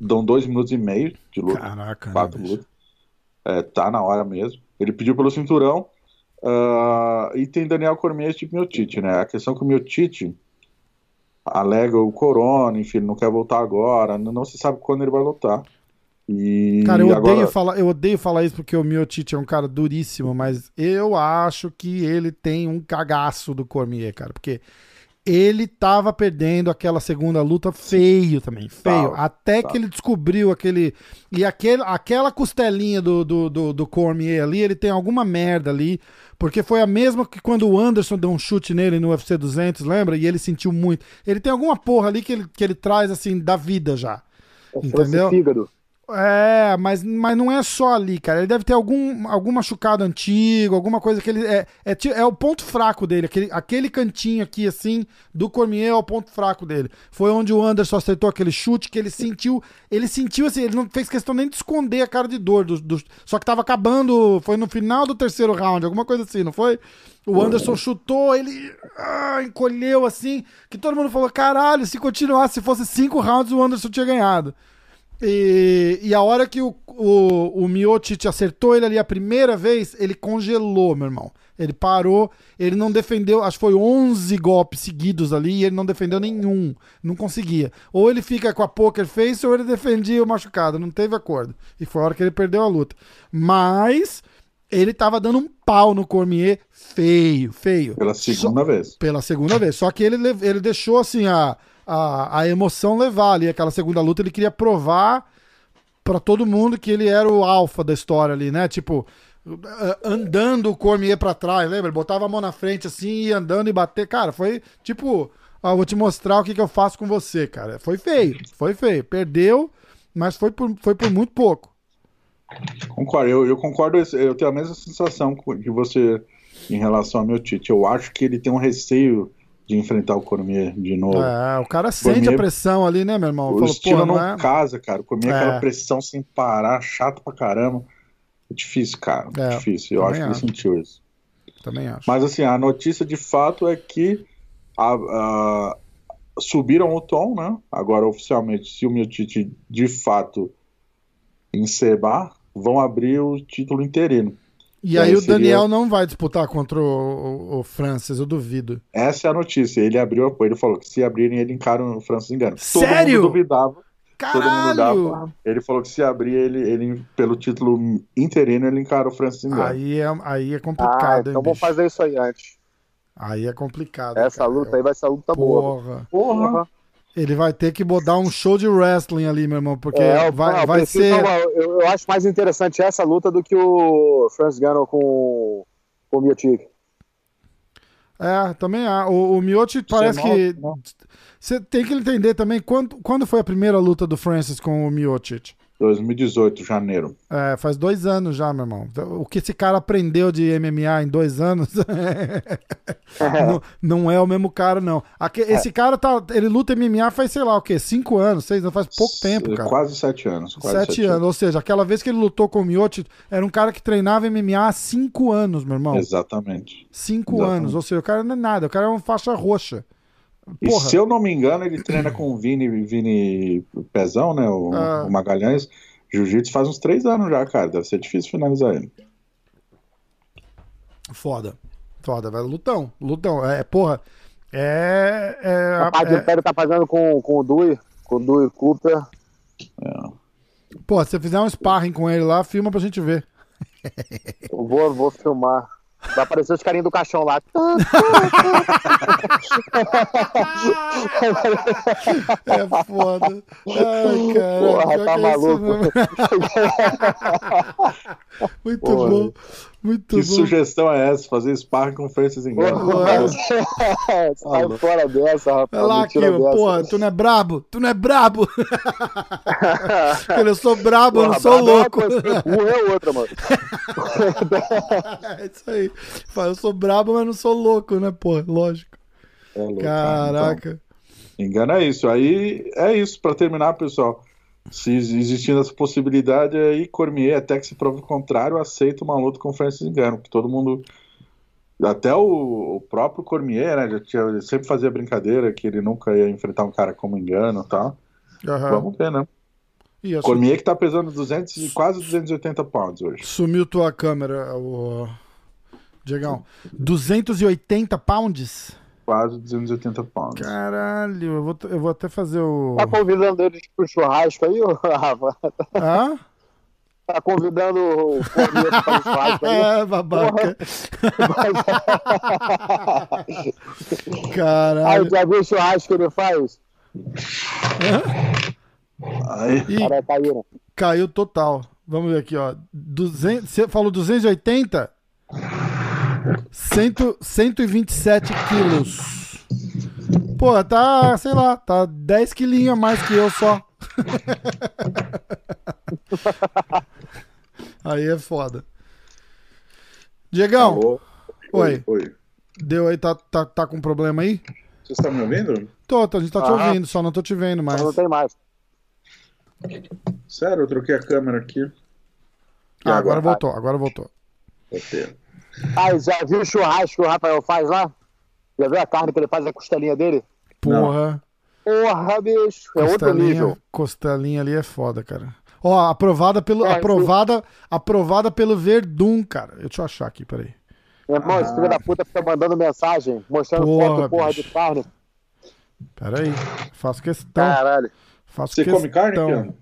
dão dois minutos e meio de luta. Caraca, né, quatro bicho? lutas. É, tá na hora mesmo. Ele pediu pelo cinturão. ah, e tem Daniel Cormier de Miotite, né? A questão é que o Miotite alega o corona, enfim, ele não quer voltar agora, não, não se sabe quando ele vai lutar. E Cara, eu odeio, agora, falar, eu odeio falar isso porque o Miotite é um cara duríssimo, mas eu acho que ele tem um cagaço do Cormier, cara, porque ele tava perdendo aquela segunda luta feio também, feio. Tava, Até tava. que ele descobriu aquele. E aquele, aquela costelinha do, do, do, do Cormier ali, ele tem alguma merda ali, porque foi a mesma que quando o Anderson deu um chute nele no UFC 200, lembra? E ele sentiu muito. Ele tem alguma porra ali que ele, que ele traz assim da vida já. É entendeu? fígado. É, mas, mas não é só ali, cara. Ele deve ter algum, algum machucado antigo, alguma coisa que ele. É, é, é o ponto fraco dele. Aquele, aquele cantinho aqui, assim, do Cormier é o ponto fraco dele. Foi onde o Anderson acertou aquele chute que ele sentiu. Ele sentiu assim, ele não fez questão nem de esconder a cara de dor. Do, do- só que tava acabando. Foi no final do terceiro round, alguma coisa assim, não foi? O Anderson chutou, ele ah, encolheu assim, que todo mundo falou: caralho, se continuasse, se fosse cinco rounds, o Anderson tinha ganhado. E, e a hora que o, o, o Miocic acertou ele ali a primeira vez, ele congelou, meu irmão. Ele parou, ele não defendeu, acho que foi 11 golpes seguidos ali e ele não defendeu nenhum, não conseguia. Ou ele fica com a poker face ou ele defendia o machucado, não teve acordo. E foi a hora que ele perdeu a luta. Mas ele tava dando um pau no Cormier feio, feio. pela segunda vez. Pela segunda vez. Só que ele, ele deixou assim a, a, a emoção levar ali. Aquela segunda luta, ele queria provar pra todo mundo que ele era o alfa da história ali, né? Tipo, a- andando o Cormier pra trás, lembra? Ele botava a mão na frente assim, ia andando e bater. Cara, foi tipo, vou te mostrar o que, que eu faço com você, cara. Foi feio, foi feio. Perdeu, mas foi por, foi por muito pouco. Concordo, eu, eu concordo, eu tenho a mesma sensação que você em relação ao meu Tite. Eu acho que ele tem um receio de enfrentar o Cormier de novo. É, o cara sente Cormier- a pressão ali, né, meu irmão? o pô, não é... casa, cara. O Cormier é É. aquela pressão sem parar, chato pra caramba. É difícil, cara. É, difícil. Eu acho que ele sentiu isso. Também acho. Mas assim, a notícia de fato é que a- a- subiram o tom, né? Agora oficialmente, se o Miotite de fato encebar, vão abrir o título interino. E É, aí o seria- Daniel não vai disputar contra o, o, o Francis, eu duvido. Essa é a notícia. Ele abriu apoio, ele falou que se abrirem, ele encara o Francis Engano. Sério? Todo mundo duvidava. Todo mundo Caralho! dava. Ele falou que se abrir, ele, ele pelo título interino, ele encara o Francis Engano. Aí é, aí é Ah, complicado, então hein, vamos bicho? fazer isso aí antes. Aí é complicado. Essa cara. luta aí vai ser a luta boa. Porra. Porra! Ele vai ter que botar um show de wrestling ali, meu irmão, porque É, vai, não, vai ser. não, eu, eu acho mais interessante essa luta do que o Francis Gano com, com o Miotic. É, também há. O, o Miocic parece que. não. Você tem que entender também quando, quando foi a primeira luta do Francis com o Miocic. 2018, janeiro. É, faz dois anos já, meu irmão. O que esse cara aprendeu de MMA em dois anos não, não é o mesmo cara, não. Aque- Esse cara tá. Ele luta MMA faz, sei lá o quê? Cinco anos, seis anos, faz pouco tempo, cara. Quase sete anos. Quase Sete anos. Ou seja, aquela vez que ele lutou com o Miocic, era um cara que treinava MMA há cinco anos, meu irmão. Exatamente. Cinco Exatamente. anos. Ou seja, o cara não é nada, o cara é uma faixa roxa. E Porra. se eu não me engano, ele treina com o Vini, Vini Pezão, né? O, Ah. o Magalhães. Jiu-Jitsu faz uns três anos já, cara. Deve ser difícil finalizar ele. Foda. Foda, velho. Lutão. Lutão. É, porra. É. é, A parte é- do Pérez tá fazendo com, com o Dui, com o Dui Cooper. pô, se você fizer um sparring com ele lá, filma pra gente ver. Eu vou, vou filmar. Vai aparecer os carinhos do caixão lá. É foda. Ai, cara. Porra, tá é maluco. Muito Porra. bom. Muito Que bom. sugestão é essa? Fazer sparring com Francis Engano. Porra. Sai fora dessa, rapaz. Vai lá, dessa. porra, tu não é brabo? Tu não é brabo? eu sou brabo, eu não Porra, sou brabo é uma louco. coisa, burro é outra, mano. É isso aí. Eu sou brabo, mas não sou louco, né, pô? Lógico. É louco, cara. Caraca. Então, engano é isso. Aí é isso. Pra terminar, pessoal. Se existindo essa possibilidade, aí Cormier, até que se prove o contrário, aceita uma luta com o Francis Engano. Que todo mundo. Até o, o próprio Cormier, né? Já tinha, ele sempre fazia brincadeira que ele nunca ia enfrentar um cara como Engano e tal. Aham. Vamos ver, né? Cormier que tá pesando 200, e quase 280 pounds hoje. Sumiu tua câmera, o. Diegão. 280 pounds? Quase 280 pounds. Caralho, eu vou, eu vou até fazer o. Tá convidando eles pro churrasco aí, ô, Rafa? Hã? Tá convidando o Cormier pra fazer churrasco aí? É, babaca. Aí, Caralho. já viu o churrasco que ele faz? Aí, Ih, Cara, caíram. caiu total. Vamos ver aqui, ó. 200, você falou 280? Cento, 127 quilos. Pô, tá, sei lá, tá 10 quilinhos a mais que eu só. Aí é foda. Diegão, alô? Oi. Oi. deu aí, tá, tá, tá com problema aí? Você está me ouvindo? Tô, tô, a gente tá te Aham. ouvindo, só não tô te vendo mais. Não tem mais. Sério, eu troquei a câmera aqui. Ah, agora agora? voltou, agora voltou. Ok. Aí, já viu o churrasco que o Rafael faz lá? Já viu a carne que ele faz, a costelinha dele? Porra. Porra, bicho. É outro nível. costelinha ali é foda, cara. Ó, aprovada pelo, É, aprovada, aprovada pelo Verdun, cara. Deixa eu achar aqui, peraí. Meu irmão, esse filho da puta fica mandando mensagem, mostrando Porra, foto, porra, bicho. de carne. Peraí. Faço questão. Caralho. Faço Você questão. come carne?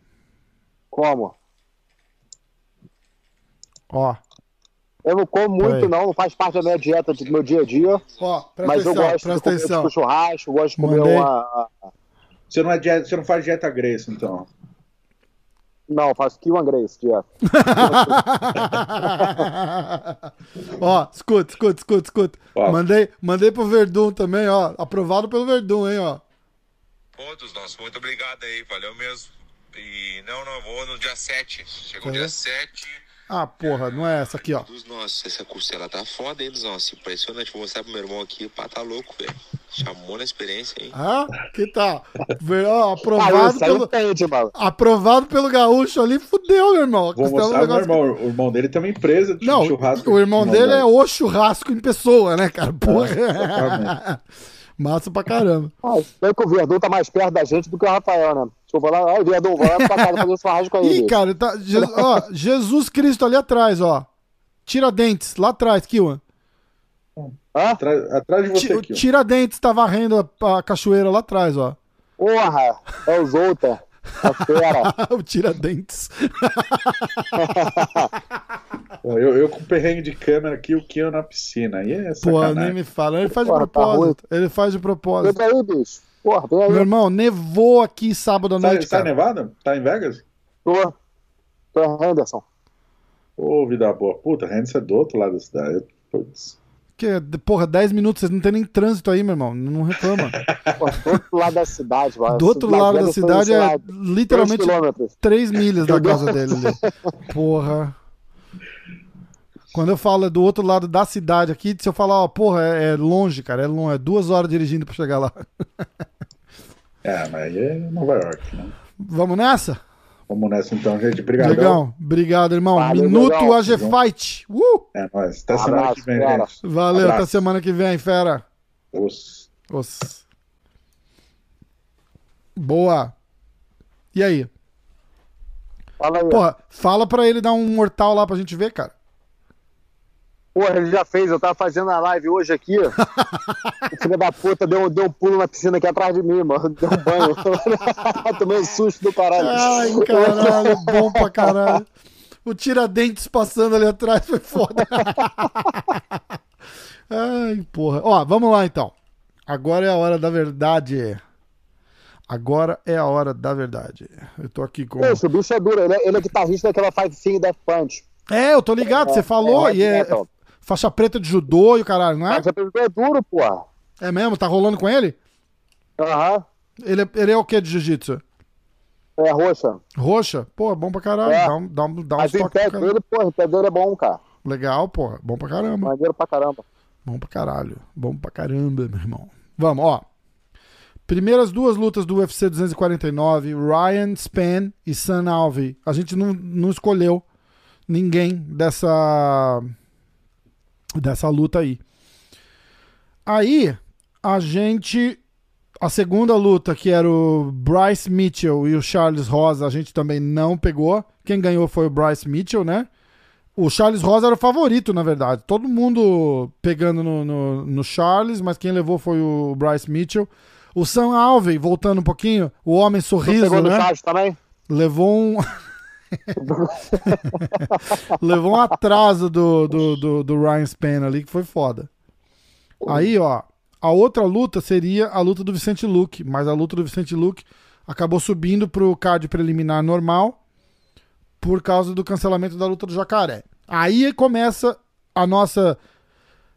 Como? Ó, Eu não como muito, Peraí. não. Não faz parte da minha dieta, do meu dia a dia. ó, presta mas eu atenção, gosto de comer atenção. tipo, churrasco, gosto de comer Mandei. uma... Você não, é dieta, você não faz dieta Grace, então. Não, eu faço Kiwan Grace, dieta. ó, escuta, escuta, escuta, escuta. Ó. Mandei, mandei pro Verdun também, ó. Aprovado pelo Verdun, hein, ó. Todos nós, muito obrigado aí, valeu mesmo. E não, não, vou no dia 7. Chegou o Tá. dia 7, Ah, porra, não é essa aqui, ó. Dos nossos, essa costela tá foda, hein, dos nossos. Impressionante. Vou mostrar pro meu irmão aqui. O pá tá louco, velho. Chamou na experiência, hein? Ah, que tal? Ver- ó, Ah, aprovado, pelo, aprovado pelo gaúcho ali, fudeu, meu irmão. Vou é um mostrar pro meu negócio irmão. O irmão dele tem uma empresa de Não, churrasco. o irmão dele é o churrasco em pessoa, né, cara? Porra. exatamente. Massa pra caramba. Ah, que o Verdun tá mais perto da gente do que o Rafael, né? Eu vou lá, ó, Verdun, vou lá pra casa fazer um churrasco aí. Ih, cara, tá, Je- ó, Jesus Cristo ali atrás, ó. Tiradentes, lá atrás, Kiwan. Hã? Atrás, atrás de você O ó. Tiradentes tá varrendo a, a cachoeira lá atrás, ó. Porra, é o Zolta. Fera. o Tiradentes. Pô, Eu, eu com perrengue de câmera aqui, o Kian na piscina. Aí é Pô, nem me fala. Ele faz de Porra, tá propósito. Ele faz de Vem propósito. pra aí, bicho. Porra, vem aí. Meu irmão, nevou aqui sábado à Tá, noite, tá cara. nevado? Tá em Vegas? Tô. Tô em Henderson. Ô, vida boa. Puta, Henderson é do outro lado da cidade. Putz. Que, porra, 10 minutos, vocês não tem nem trânsito aí, meu irmão. Não reclama. Pô, do outro lado da cidade, mano. Do outro lado da cidade é lá, literalmente três quilômetros. 3 milhas da casa dele ali. Porra. Quando eu falo é do outro lado da cidade aqui, se eu falar, ó, porra, é, é longe, cara, é longe, é duas horas dirigindo pra chegar lá. É, mas aí é Nova York, né? Vamos nessa? Vamos nessa então, gente. Obrigadão. Diegão, obrigado, irmão. Valeu, Minuto. AG Fight. Uh! É nóis. Até semana Abraço, que vem, cara. gente. Valeu, Abraço. até semana que vem, fera. Os... Os. Boa. E aí? Fala aí. Porra, fala pra ele dar um mortal lá pra gente ver, cara. Porra, ele já fez. Eu tava fazendo a live hoje aqui. o filho da puta deu, deu um pulo na piscina aqui atrás de mim, mano. Deu um banho. Tomei um susto do caralho. Ai, caralho, bom pra caralho. O Tiradentes passando ali atrás foi foda. Ai, porra. Ó, vamos lá então. Agora é a hora da verdade. Agora é a hora da verdade. Eu tô aqui com. O bicho é duro. Ele é, ele é guitarrista daquela Five Finger Death Punch. É, eu tô ligado, você falou. é, e é metal. Faixa preta de judô e o caralho, não é? Mas a pessoa é duro, porra. É mesmo? Tá rolando com ele? Aham. Ele é, ele é o que de jiu-jitsu? É roxa. Roxa? Pô, é bom pra caralho. É. Dá um, dá um, dá um Mas o pé dele, porra, o pé dele é bom, cara. Legal, porra. Bom pra caramba. Maneiro pra caramba. Bom pra caralho. Bom pra caramba, meu irmão. Vamos, ó. Primeiras duas lutas do UFC 249, Ryan Span e Sam Alvey. A gente não, não escolheu ninguém dessa dessa luta aí. Aí, a gente a segunda luta, que era o Bryce Mitchell e o Charles Rosa, a gente também não pegou. Quem ganhou foi o Bryce Mitchell, né? O Charles Rosa era o favorito, na verdade. Todo mundo pegando no, no, no Charles, mas quem levou foi o Bryce Mitchell. O Sam Alvey, voltando um pouquinho, o homem sorriso, pegou no né? Charles também? Levou um. levou um atraso do, do, do, do Ryan Span ali, que foi foda. Aí, ó, a outra luta seria a luta do Vicente Luque, mas a luta do Vicente Luque acabou subindo pro card preliminar normal por causa do cancelamento da luta do Jacaré. Aí começa a nossa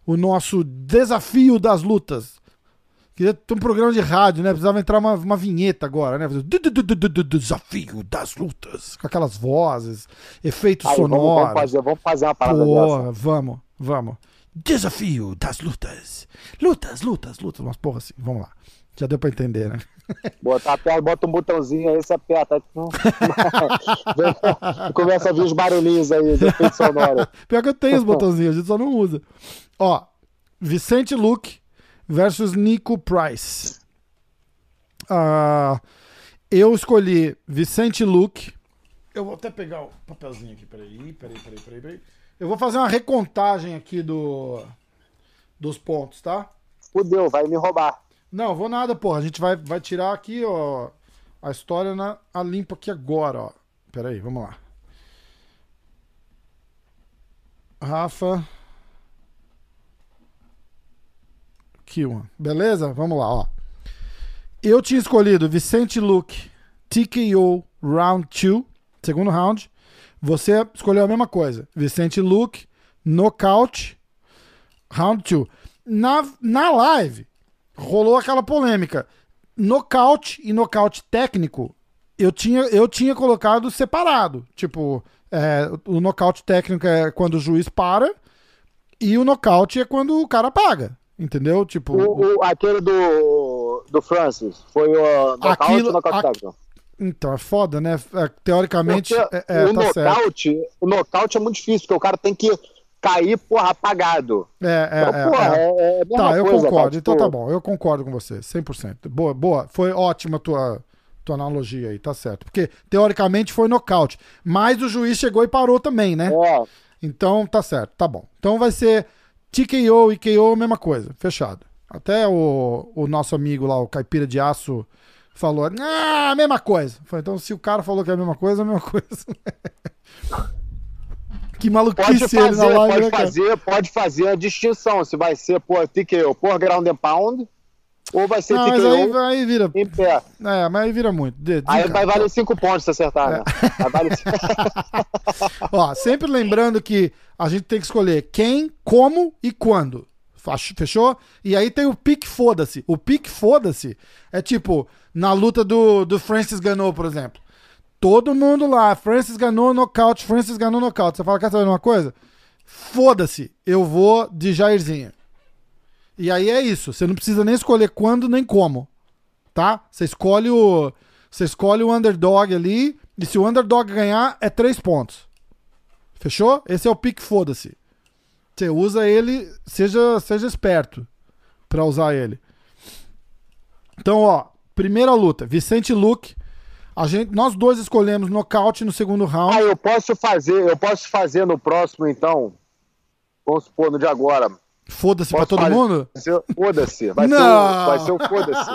o nosso desafio das lutas. Queria ter um programa de rádio, né? Precisava entrar uma, uma vinheta agora, né? Desafio das lutas. Com aquelas vozes, efeitos Aí, vamos, sonoros. vamos, fazer, vamos fazer uma parada dessa. Porra, vamos, vamos. Desafio das lutas. Lutas, lutas, lutas. Umas porra assim. Vamos lá. Já deu pra entender, né? Botar a perna, bota um botãozinho aí, você aperta. Começa a vir os barulhinhos aí, os efeitos sonoros. Pior que eu tenho os botãozinhos, a gente só não usa. Ó, Vicente Luke versus Nico Price. Ah, eu escolhi Vicente Luke. Eu vou até pegar o papelzinho aqui, peraí, peraí, peraí, peraí, peraí. Eu vou fazer uma recontagem aqui do, dos pontos, tá? Fudeu, vai me roubar. Não, vou nada, porra. A gente vai, vai tirar aqui, ó, a história na, a limpo aqui agora, ó. Pera aí, vamos lá. Rafa. Kiwan. Beleza? Vamos lá, ó. Eu tinha escolhido Vicente Luke, TKO Round 2, segundo round. Você escolheu a mesma coisa. Vicente Luke, Knockout, Round 2. Na, na live, rolou aquela polêmica. Nocaute e nocaute técnico eu tinha, eu tinha colocado separado. Tipo, é, o nocaute técnico é quando o juiz para e o nocaute é quando o cara paga. Entendeu? Tipo. O, o- aquele do, do Francis foi o nocaute Aquilo- ou nocaute a-? Então, é foda, né? É, teoricamente, Porque é, é, o, tá certo. nocaute, o nocaute é muito difícil, porque o cara tem que cair, porra, apagado. É, é, Então, é, porra, é. é, é Tá, eu coisa, concordo. cara, Então tipo, tá bom, eu concordo com você, 100%. Boa, boa. Foi ótima a tua, tua analogia aí, tá certo. Porque, teoricamente, foi nocaute. Mas o juiz chegou e parou também, né? É, Então tá certo, tá bom. Então vai ser TKO e KO, mesma coisa, fechado. Até o, o nosso amigo lá, o Caipira de Aço, falou: Ah, mesma coisa. Foi, então, se o cara falou que é a mesma coisa, é a mesma coisa. que pode maluquice ele na fazer, live, pode né, fazer, pode fazer a distinção, se vai ser por TKO por ground and pound, ou vai ser Não, mas aí, aí vira. em pé. É, mas aí vira muito. De- Aí desenca- vai valer 5 pontos se acertar, É. né? Vai valer... Ó, sempre lembrando que a gente tem que escolher quem, como e quando. Fechou? E aí tem o pique foda-se. O pique foda-se é tipo, na luta do, do Francis Ganou, por exemplo. Todo mundo lá, Francis ganhou nocaute, Francis ganhou nocaute. Você fala, quer saber de uma coisa? Foda-se, eu vou de Jairzinho. E aí é isso, você não precisa nem escolher quando nem como, tá? Você escolhe o você escolhe o underdog ali, e se o underdog ganhar é três pontos. Fechou? Esse é o pique foda-se. Você usa ele, seja seja esperto pra usar ele. Então, ó, primeira luta, Vicente Luke. A gente, nós dois escolhemos nocaute no segundo round. Ah, eu posso fazer, eu posso fazer no próximo, então. Vamos supor, no de agora. Foda-se pra todo fazer- mundo? Foda-se. Vai, ser Não! vai ser o foda-se.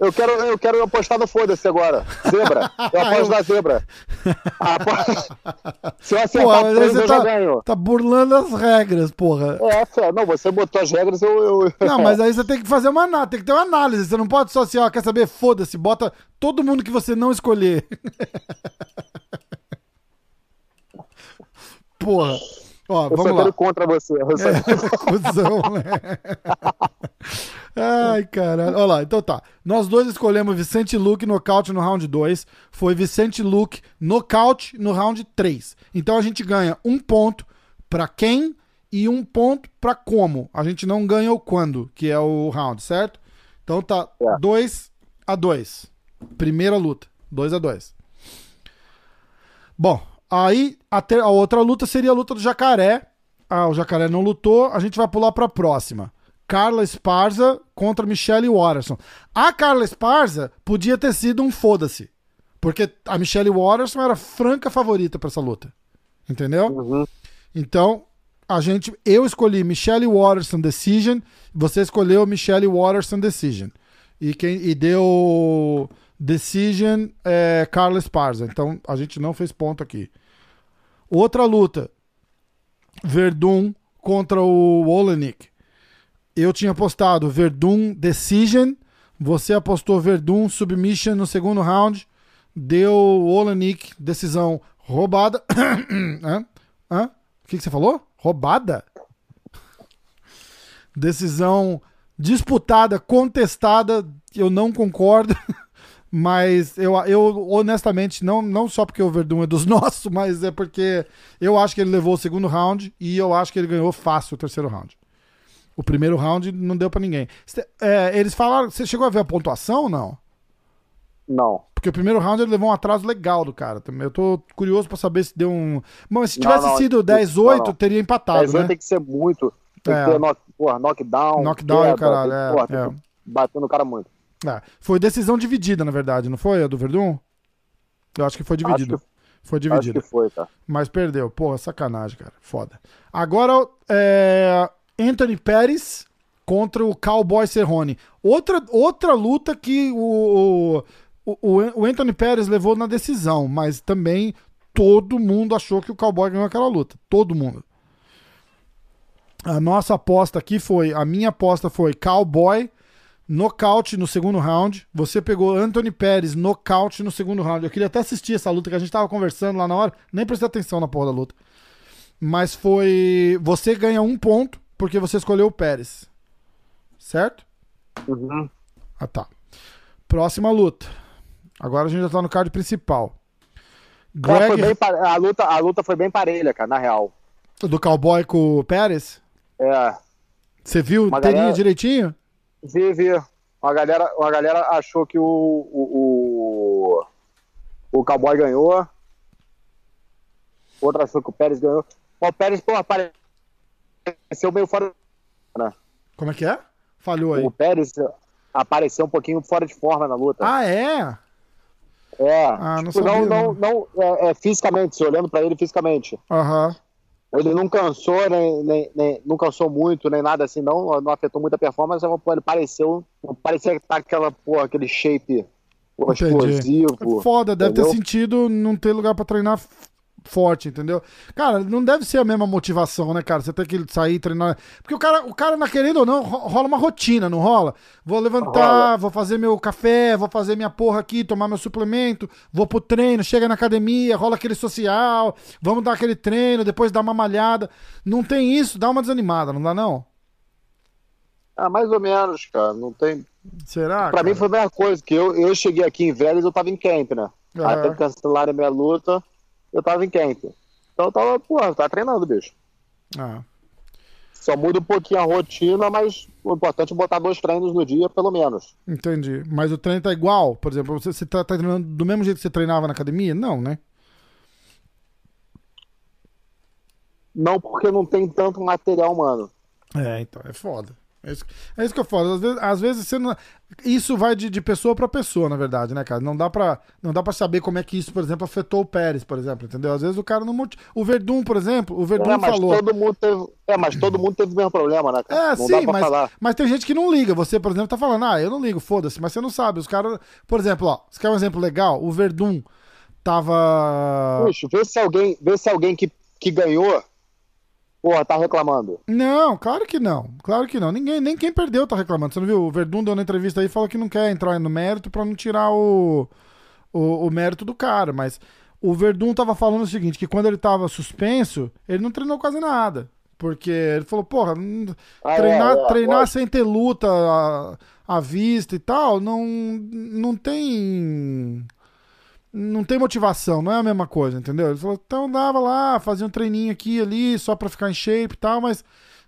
Eu quero, eu quero apostar no foda-se agora. Zebra. Eu aposto na zebra. Apo- Se eu acertar Porra, três, você eu já tá, ganho. tá burlando as regras, porra. É. Não, você botou as regras, eu. eu... Não, mas aí você tem que fazer uma análise, tem que ter uma análise. Você não pode só assim, ó, quer saber? Foda-se, bota todo mundo que você não escolher. Porra. Ó, Eu vamos lá. contra você. Eu só- Cusão, né? Ai, caralho. Olha lá, então tá. Nós dois escolhemos Vicente Luke nocaute no round 2. Foi Vicente Luke nocaute no round 3. Então a gente ganha um ponto pra quem e um ponto pra como. A gente não ganha o quando, que é o round, certo? Então tá É. 2 a 2. Primeira luta. 2 a 2. Bom, aí a, ter- a outra luta seria a luta do Jacaré. Ah, o Jacaré não lutou, a gente vai pular pra próxima. Carla Esparza contra Michelle Watterson. A Carla Esparza podia ter sido um foda-se. Porque a Michelle Watterson era franca favorita pra essa luta. Entendeu? Uhum. Então, a gente. Eu escolhi Michelle Watterson Decision. Você escolheu Michelle Watterson Decision. E, quem, e deu Decision é, Carla Esparza. Então, a gente não fez ponto aqui. Outra luta. Verdun contra o Olenik. Eu tinha apostado Verdun Decision. Você apostou Verdun Submission no segundo round. Deu Olenik decisão roubada. Hã? Hã? O que, que você falou? Roubada? Decisão disputada, contestada. Eu não concordo. Mas eu, eu honestamente, não, não só porque o Verdun é dos nossos, mas é porque eu acho que ele levou o segundo round e eu acho que ele ganhou fácil o terceiro round. O primeiro round não deu pra ninguém. É, eles falaram. Você chegou a ver a pontuação ou não? Não. Porque o primeiro round ele levou um atraso legal do cara também. Eu tô curioso pra saber se deu um. Mas se tivesse não, sido não, 10-8, não. teria empatado, Mas né? tem que ser muito. Tem É. que ter knock, porra, knockdown. Knockdown e o queda, caralho, tem é, porra, é. bater no cara muito. É, foi decisão dividida, na verdade, não foi? A do Verdun? Eu acho que foi dividido. Acho Foi Acho dividido. que foi, tá? Mas perdeu. Porra, sacanagem, cara. Foda. Agora, é, Anthony Pérez contra o Cowboy Cerrone. Outra, outra luta que o, o, o, o Anthony Pérez levou na decisão, mas também todo mundo achou que o Cowboy ganhou aquela luta. Todo mundo. A nossa aposta aqui foi, a minha aposta foi Cowboy nocaute no segundo round. Você pegou Anthony Pérez nocaute no segundo round. Eu queria até assistir essa luta que a gente tava conversando lá na hora, nem prestei atenção na porra da luta. Mas foi, você ganha um ponto porque você escolheu o Pérez. Certo? Uhum. Ah, tá. Próxima luta. Agora a gente já tá no card principal. Foi Greg a, luta, a luta foi bem parelha, cara, na real. do Cowboy com o Pérez. É, Você viu Uma galera- direitinho? Vi, vi. Uma galera, uma galera achou que o, o, o, o Cowboy ganhou. Outra achou que o Pérez ganhou. O Pérez, pô, apareceu meio fora. Né? Como é que é? Falhou aí. O Pérez apareceu um pouquinho fora de forma na luta. Ah, é? é, ah, não tipo, sabia, não, não, não é, é, fisicamente, se olhando pra ele fisicamente. Aham. Ele não cansou, nem, nem, nem- não cansou muito, nem nada assim, não, não afetou muito a performance, mas pô, ele pareceu, parecia que tá aquela, pô, aquele shape pô, explosivo. É Foda, deve ter entendeu? sentido não ter lugar pra treinar forte, entendeu? Cara, não deve ser a mesma motivação, né, cara? Você tem que sair treinar. Porque o cara, o cara, na querendo ou não, ro- rola uma rotina, não rola? Vou levantar, Rola. vou fazer meu café, vou fazer minha porra aqui, tomar meu suplemento, vou pro treino, chega na academia, rola aquele social, vamos dar aquele treino, depois dá uma malhada. Não tem isso, dá uma desanimada, não dá não? Ah, mais ou menos, cara, não tem... Será? Pra cara? mim foi a mesma coisa, que eu, eu cheguei aqui em Vélez, eu tava em camp, né? Aham. Até a minha luta, eu tava em camp. Então eu tava, pô, tava treinando, bicho. Ah. Só muda um pouquinho a rotina, mas o importante é botar dois treinos no dia, pelo menos. Entendi. Mas o treino tá igual? Por exemplo, você, você tá, tá treinando do mesmo jeito que você treinava na academia? Não, né? Não porque não tem tanto material humano. É, então, é foda. É isso, é isso que eu falo. Às vezes, às vezes você não... Isso vai de, de pessoa pra pessoa, na verdade, né, cara? Não dá, pra, não dá pra saber como é que isso, por exemplo, afetou o Pérez, por exemplo, entendeu? Às vezes o cara não. O Verdun, por exemplo, o Verdun É, mas falou. todo mundo teve. É, mas todo mundo teve o mesmo problema, né? cara? É, não sim, dá pra mas, falar. mas tem gente que não liga. Você, por exemplo, tá falando, ah, eu não ligo, foda-se, mas você não sabe. Os caras. Por exemplo, ó, você quer um exemplo legal? O Verdun tava. Puxa, vê se alguém, vê se alguém que, que ganhou, porra, tá reclamando. Não, claro que não. Claro que não. Ninguém, nem quem perdeu tá reclamando. Você não viu? O Verdun deu na entrevista aí e falou que não quer entrar no mérito pra não tirar o, o, o mérito do cara. Mas o Verdun tava falando o seguinte: que quando ele tava suspenso, ele não treinou quase nada. Porque ele falou, porra, Ah, treinar, é, é, treinar sem ter luta à, à vista e tal, não, não tem. Não tem motivação, não é a mesma coisa, entendeu? Ele falou, então dava lá, fazia um treininho aqui ali, só pra ficar em shape e tal, mas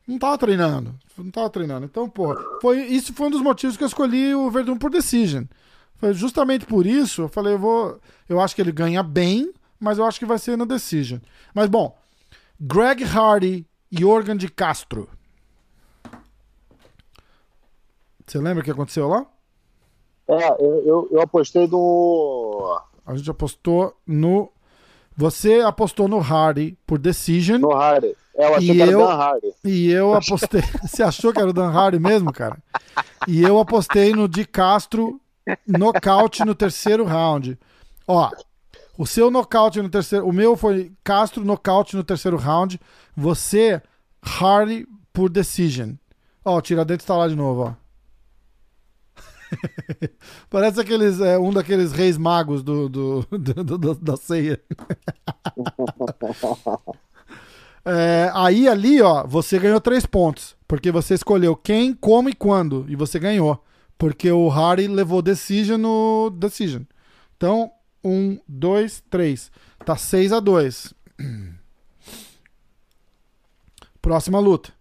não tava treinando. Não tava treinando. Então, porra, foi, isso foi um dos motivos que eu escolhi o Verdun por decision. Foi justamente por isso, eu falei, eu vou. Eu acho que ele ganha bem, mas eu acho que vai ser na decision. Mas bom, Greg Hardy e Organ de Castro. Você lembra o que aconteceu lá? É, eu, eu, eu apostei no. A gente apostou no. Você apostou no Hardy por decision. no Hardy. Eu achei E que era eu- Dan Hardy. E eu apostei. Você achou que era o Dan Hardy mesmo, cara? E eu apostei no de Castro nocaute no terceiro round. Ó, o seu nocaute no terceiro. O meu foi Castro nocaute no terceiro round. Você, Hardy por decision. Ó, o Tiradentes tá lá de novo, ó. Parece aqueles, é, um daqueles reis magos do, do, do- do- da ceia. É, aí ali, ó, você ganhou três pontos. Porque você escolheu quem, como e quando. E você ganhou. Porque o Harry levou decision no decision. Então, um, dois, três. Tá 6 a 2 Próxima luta.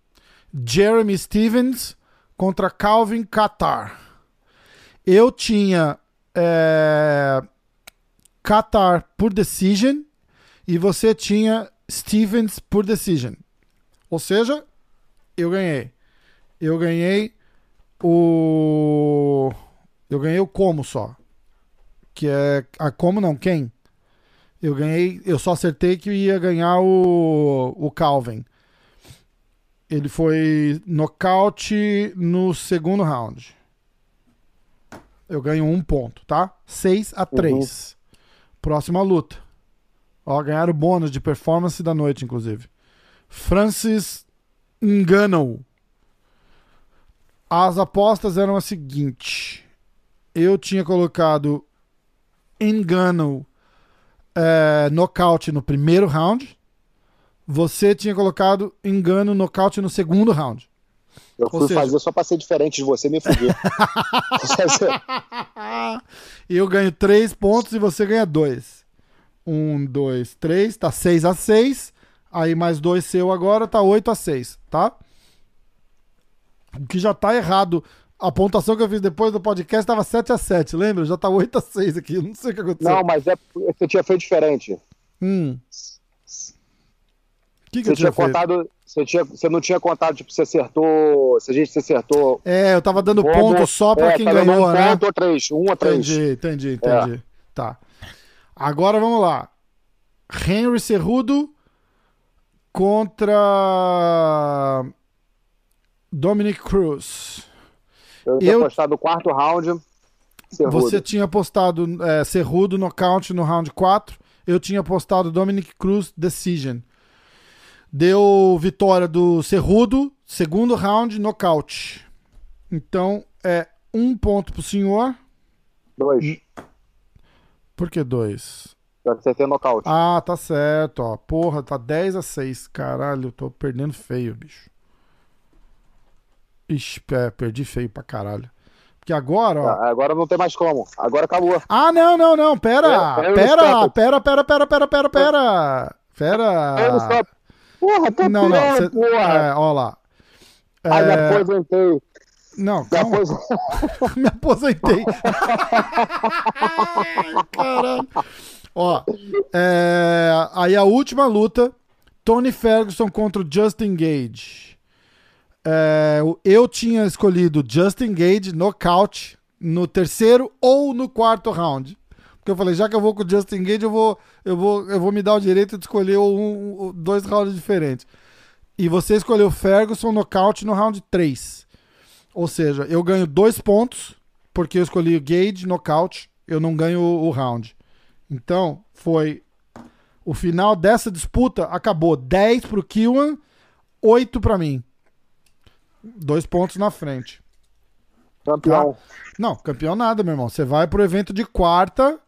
Jeremy Stevens contra Calvin Qatar. Eu tinha é, Qatar por decision e você tinha Stevens por decision. Ou seja, eu ganhei. Eu ganhei o. Eu ganhei o como só. Que é. A como não, quem? Eu ganhei. Eu só acertei que ia ganhar o. O Calvin. Ele foi nocaute no segundo round. Eu ganho um ponto, tá? 6 a 3. Próxima luta. Ó, ganharam o bônus de performance da noite, inclusive. Francis Ngannou. As apostas eram as seguintes. Eu tinha colocado Ngannou é, nocaute no primeiro round. Você tinha colocado Ngannou nocaute no segundo round. Eu Ou fui seja- fazer só pra ser diferente de você e me fuder. E eu ganho 3 pontos e você ganha 2. 1, 2, 3. Tá 6 a 6. Aí mais 2 seu agora, tá 8 a 6, tá? O que já tá errado. A pontuação que eu fiz depois do podcast tava 7 a 7, lembra? Já tá 8 a 6 aqui. Não sei o que aconteceu. Não, mas é você tinha feito diferente. Hum. O que, que Você eu tinha tinha feito? contado. Você, tinha, você não tinha contado, tipo, você acertou. Se a gente se acertou. É, eu tava dando como- ponto só pra é, quem tá ganhou, um né? ponto ou três. Um ou três. Entendi, entendi, entendi. Tá. Agora vamos lá. Henry Cerrudo contra Dominic Cruz. Eu tinha Eu- postado o quarto round. Cerrudo. Você tinha postado é, Cerrudo nocaute no round 4. Eu tinha postado Dominic Cruz decision. Deu vitória do Cerrudo, segundo round, nocaute. Então é um ponto pro senhor. Dois. Por que dois? Eu acertei nocaute. Ah, tá certo, ó. Porra, tá 10 a 6. Caralho, eu tô perdendo feio, bicho. Ixi, é, perdi feio pra caralho. Porque agora, ó. Ah, Agora não tem mais como. Agora acabou. Ah, não, não, não. Pera. É, Pera, pera, pera, pera, pera, pera, pera. Não Pera. Porra, tá Não, não. cê- porra. É, ó lá. Ai, me É, aposentei. não, Me calma. aposentei. Me aposentei. Caralho. Ó, é, aí a última luta, Tony Ferguson contra o Justin Gage. É, eu tinha escolhido Justin Gage nocaute no terceiro ou no quarto round. Porque eu falei, já que eu vou com o Justin Gage, eu vou, eu vou, eu vou me dar o direito de escolher um, dois rounds diferentes. E você escolheu Ferguson nocaute no round 3. Ou seja, eu ganho dois pontos, porque eu escolhi o Gage nocaute, eu não ganho o, round. Então, foi. O final dessa disputa acabou 10 pro Kiwan, 8 pra mim. Dois pontos na frente. Campeão. Não, campeão nada, meu irmão. Você vai pro evento de quarta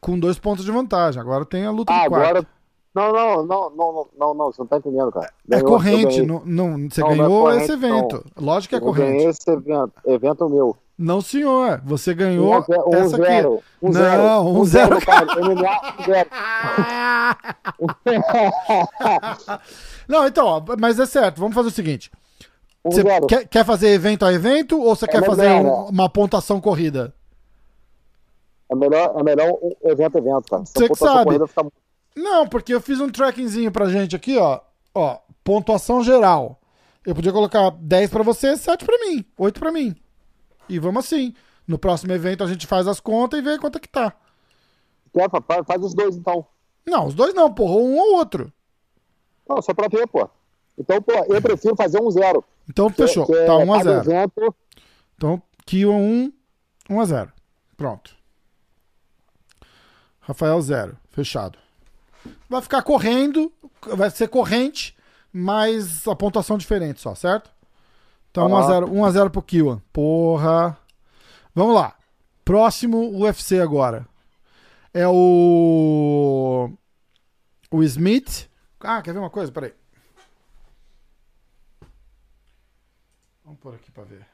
com dois pontos de vantagem. Agora tem a luta Ah, de agora. Não, não, não, não, não, não, não, você não tá entendendo, cara. É Ganhou, eu corrente, não, não- você Não, não é ganhou corrente, esse evento. Lógico que é Eu corrente. ganhei esse evento, evento meu. Não, senhor. Você ganhou Um, ze- um essa aqui. zero. Um Não, zero. um zero, cara. MMA, um zero. Não, então, ó, mas é certo. Vamos fazer o seguinte. Você zero. quer, quer fazer evento a evento ou você quer melhor, fazer uma pontuação corrida? É melhor, é melhor um evento a evento, cara. Você que sabe. corrida fica- Não, porque eu fiz um trackingzinho pra gente aqui, ó. Ó, pontuação geral. Eu podia colocar 10 pra você, 7 pra mim, 8 pra mim. E vamos assim. No próximo evento a gente faz as contas e vê quanto é que tá. Quer, papai? Faz os dois, então. Não, os dois não, porra, um ou outro. Não, só pra ver, pô. Então, pô, eu prefiro fazer um zero. Então fechou. Que é Tá 1 a cada 0. evento, Então, Kion 1, 1 a 0. Pronto. Rafael 0. Fechado. Vai ficar correndo, vai ser corrente, mas a pontuação diferente só, certo? Então 1 a Aham. 0, 1 a 0 pro Kiwan. Porra. Vamos lá. Próximo UFC agora. É o o Smith. Ah, quer ver uma coisa? Peraí. Vamos pôr aqui pra ver.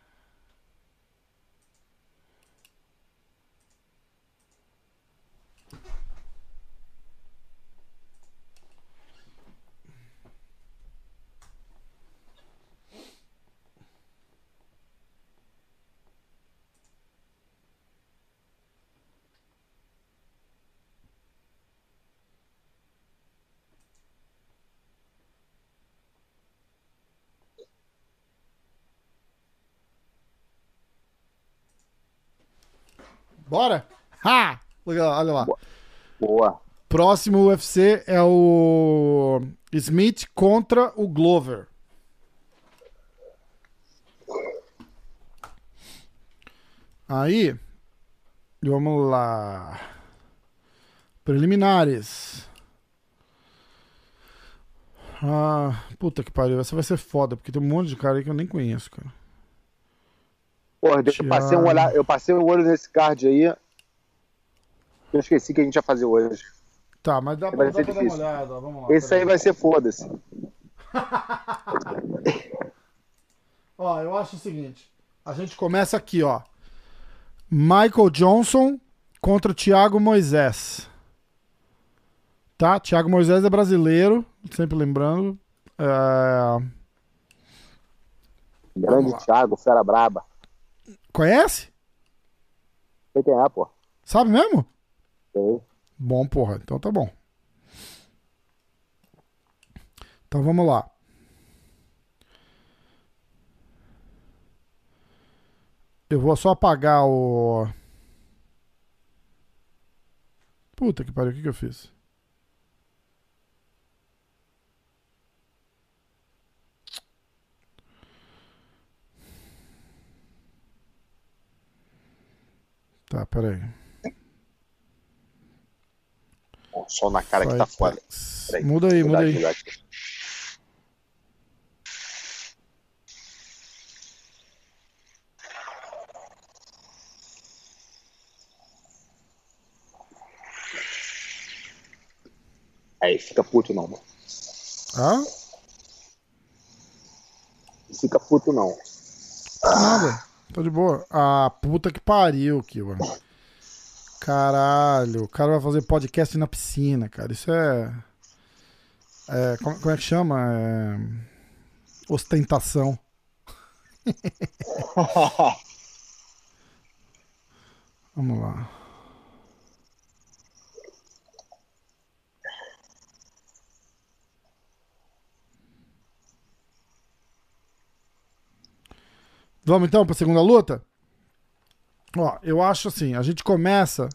Bora? Ha! Olha lá, boa. Próximo UFC é o Smith contra o Glover. Aí, vamos lá. Preliminares. Ah, puta que pariu. Essa vai ser foda, porque tem um monte de cara aí que eu nem conheço, cara. Porra, eu passei, um olhar, eu passei um olho nesse card aí. Eu esqueci que a gente ia fazer hoje. Tá, mas dá, pra- Vai dá ser pra dar uma difícil. olhada. Vamos lá. Esse aí peraí. vai ser foda-se. Ó, eu acho o seguinte. A gente começa aqui, ó. Michael Johnson contra o Thiago Moisés. Tá? Thiago Moisés é brasileiro, sempre lembrando. É... Grande. Thiago, fera braba. Conhece? Sei quem é, pô. Sabe mesmo? Sei. Bom, porra. Então tá bom. Então vamos lá. Eu vou só apagar o. Puta que pariu, o que, que eu fiz? Tá, peraí. O sol na cara que tá. Firefox. Peraí, Muda aí, muda aí. Aí, fica puto não, mano. Hã? Fica puto não. Nada. Tô de boa. Ah, puta que pariu, Kiwa. Caralho, o cara vai fazer podcast na piscina, cara. Isso é. é como, como é que chama? É... Ostentação. Vamos lá. Vamos então para a segunda luta? Ó, eu acho assim, a gente começa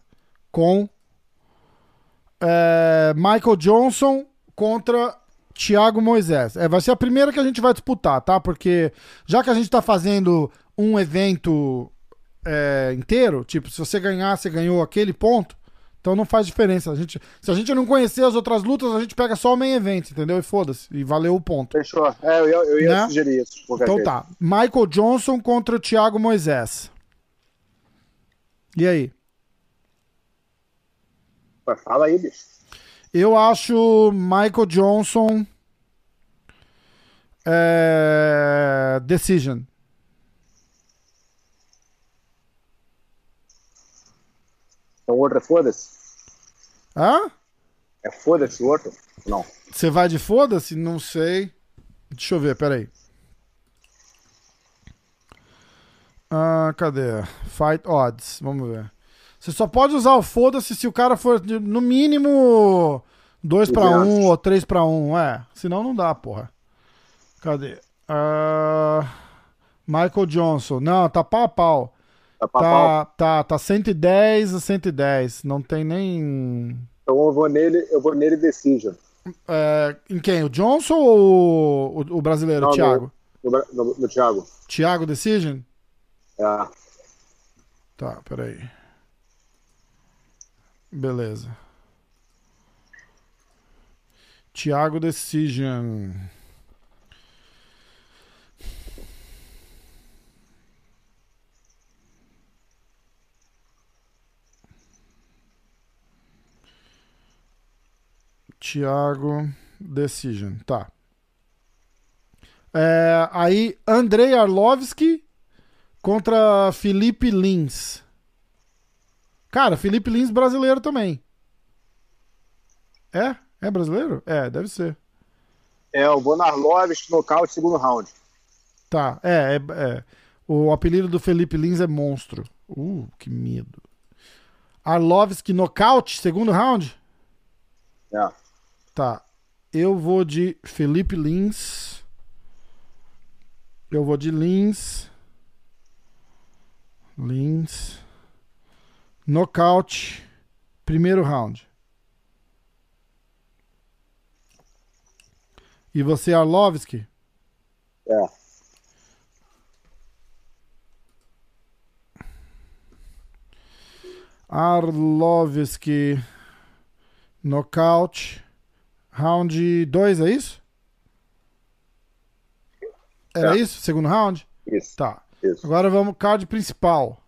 com é, Michael Johnson contra Thiago Moisés. É, vai ser a primeira que a gente vai disputar, tá? Porque já que a gente tá fazendo um evento é, inteiro, tipo, se você ganhar, você ganhou aquele ponto, então não faz diferença. A gente, se a gente não conhecer as outras lutas, a gente pega só o main event, entendeu? E foda-se, e valeu o ponto. Fechou. É, eu ia, eu ia Né? sugerir isso. Então jeito. tá. Michael Johnson contra o Thiago Moisés. E aí? Fala aí, bicho. Eu acho Michael Johnson. É... Decision. Então o outro é foda-se? Hã? É foda-se o outro? Não. Você vai de foda-se? Não sei. Deixa eu ver, peraí. Ah, cadê? Fight odds. Vamos ver. Você só pode usar o foda-se se o cara for no mínimo 2 pra 1 Exato. ou 3 pra 1. É, senão não dá, porra. Cadê? Ah, Michael Johnson. Não, tá pau a pau. Tá pau. Tá, tá, tá 110 a 110. Não tem nem. Então eu vou nele, eu vou nele Decision. É, em quem? O Johnson ou o, o brasileiro, Não, o Thiago? No, no, no, no Thiago. Thiago Decision? É. Tá, peraí. Beleza. Thiago Decision. Thiago Decision, tá. É, aí, Andrei Arlovski contra Felipe Lins. Cara, Felipe Lins brasileiro também. É? É brasileiro? É, deve ser. É, o Bonarloves, nocaute, segundo round. Tá, é, é, é. O apelido do Felipe Lins é monstro. Uh, que medo. Arlovski nocaute, segundo round? É. Tá. Eu vou de Felipe Lins. Eu vou de Lins. Lins. Nocaute. Primeiro round. E você, Arlovski? É. Arlovski. Nocaute. Round 2, é isso? Era É. isso? Segundo round? Isso. Tá. Isso. Agora vamos card principal.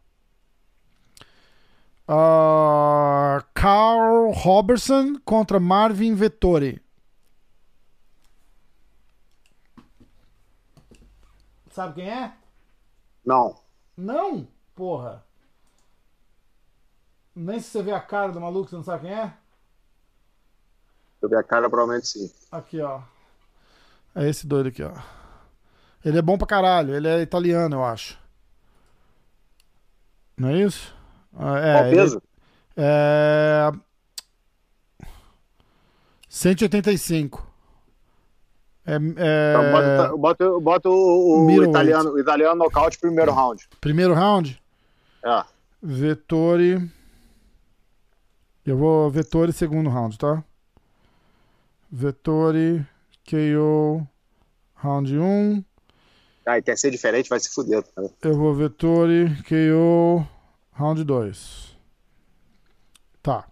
Ah, Carl Robertson contra Marvin Vettori. Sabe quem é? Não. Não? Porra. Nem se você vê a cara do maluco, você não sabe quem é? Ver a cara, provavelmente sim. Aqui, ó. É esse doido aqui, ó. Ele é bom pra caralho. Ele é italiano, eu acho. Não é isso? Ah, É, Qual ele- peso? é... 185. É, é... Então, bota, bota, bota o, o italiano, o italiano nocaute primeiro round. Primeiro round? É. Vettori. Eu vou Vettori segundo round, tá? Vettori, KO, round 1. Ah, e quer ser diferente, vai se fuder. Cara. Eu vou Vettori, KO, round 2. Tá.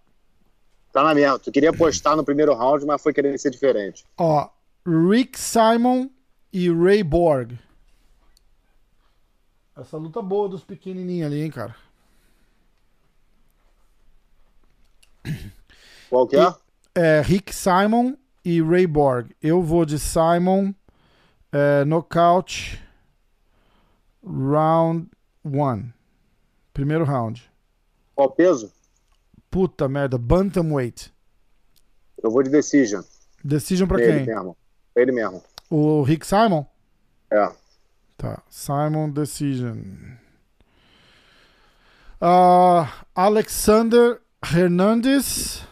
Tá na mesma. Tu queria apostar no primeiro round, mas foi querer ser diferente. Ó, Rick Simon e Ray Borg. Essa luta boa dos pequenininhos ali, hein, cara. Qual que é? É Rick Simon e Ray Borg. Eu vou de Simon, é, nocaute, round 1. Primeiro round. Qual peso? Puta merda, Bantamweight. Eu vou de decision. Decision pra Ele quem? mesmo. Ele mesmo. O Rick Simon? É. Tá. Simon Decision. Ah, Alexander Hernandez.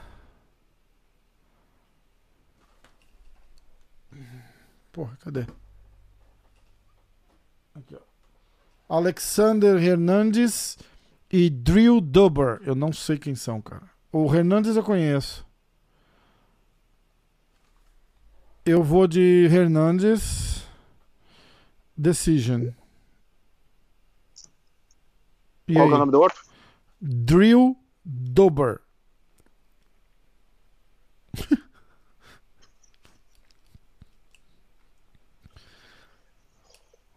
Porra, cadê? Aqui, ó. Alexander Hernandez e Drew Dober. Eu não sei quem são, cara. O Hernandez eu conheço. Eu vou de Hernandez. Decision. E Qual aí? é o nome do outro? Drew Dober.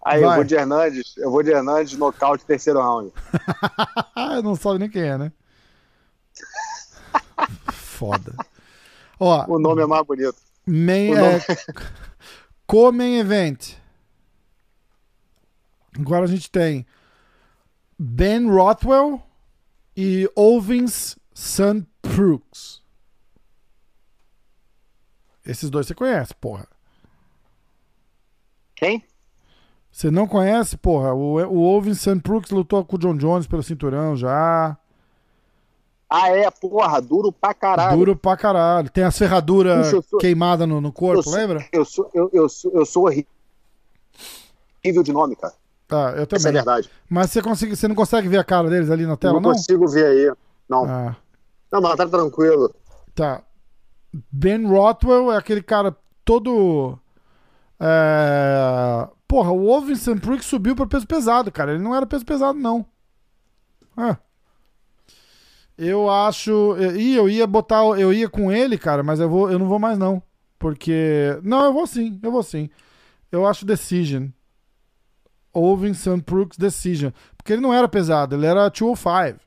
Aí Vai. eu vou de Hernandes. Eu vou de Hernandes, nocaute, terceiro round. Ah, não sabe nem quem é, né? Foda. Ó, O nome é mais bonito. main, é, nome- co-main event. Agora a gente tem Ben Rothwell e Ovins St. Brooks. Esses dois você conhece, porra. Quem? Você não conhece, porra? O, o Ovin St. Brooks lutou com o John Jones pelo cinturão já. Ah, é, porra, duro pra caralho. Duro pra caralho. Tem as ferraduras Ixi, eu sou- queimadas no, no corpo, eu sou, lembra? Eu sou, eu, eu sou, eu sou horrível de nome, cara. Tá, eu Essa é a também. verdade. Mas você, consegue, você não consegue ver a cara deles ali na tela, não, não? consigo ver aí. Não. Ah, Não, mas tá tranquilo. tá. Ben Rothwell é aquele cara todo. É... Porra, o Ovin St. Brooks subiu pra peso pesado, cara. Ele não era peso pesado, não. Ah. Eu acho. E eu ia botar. Eu ia com ele, cara, mas eu, vou, eu não vou mais, não. Porque. Não, eu vou sim, eu vou sim. Eu acho Decision. Ovin. Brooks Decision. Porque ele não era pesado, ele era 205.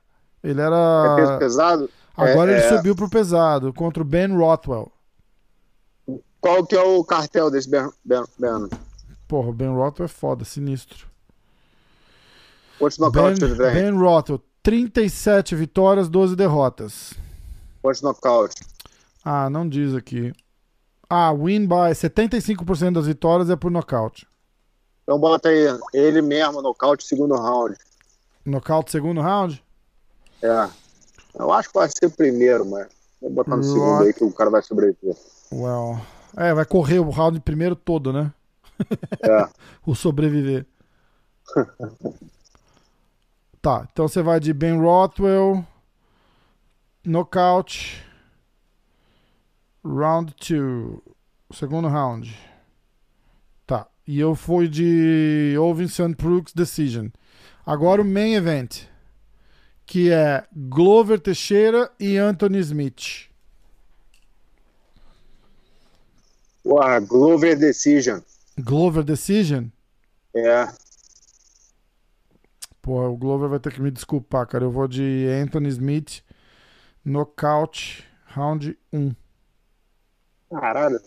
Ele É era. peso pesado? Agora É, ele é. subiu pro pesado contra o Ben Rothwell. Qual que é o cartel desse Ben? ben, ben? Porra, o Ben Rothwell é foda, sinistro. Quantos Ben, nocautes ele tem? ben Rothwell, 37 vitórias, 12 derrotas. Quantos nocautes? Ah, não diz aqui. Ah, win by 75% das vitórias é por nocaute. Então bota aí, ele mesmo, nocaute, segundo round. Nocaute segundo round? É. Eu acho que vai ser o primeiro, mas vou botar no segundo aí que o cara vai sobreviver. Well. É, vai correr o round primeiro todo, né? É. o sobreviver. tá, então você vai de Ben Rothwell, nocaute, round 2, segundo round. Tá, e eu fui de Ovin St. Brooks Decision. Agora o main event, que é Glover Teixeira e Anthony Smith. Porra, Glover Decision. Glover Decision? É. Porra, o Glover vai ter que me desculpar, cara. Eu vou de Anthony Smith, nocaute, round 1. Caralho.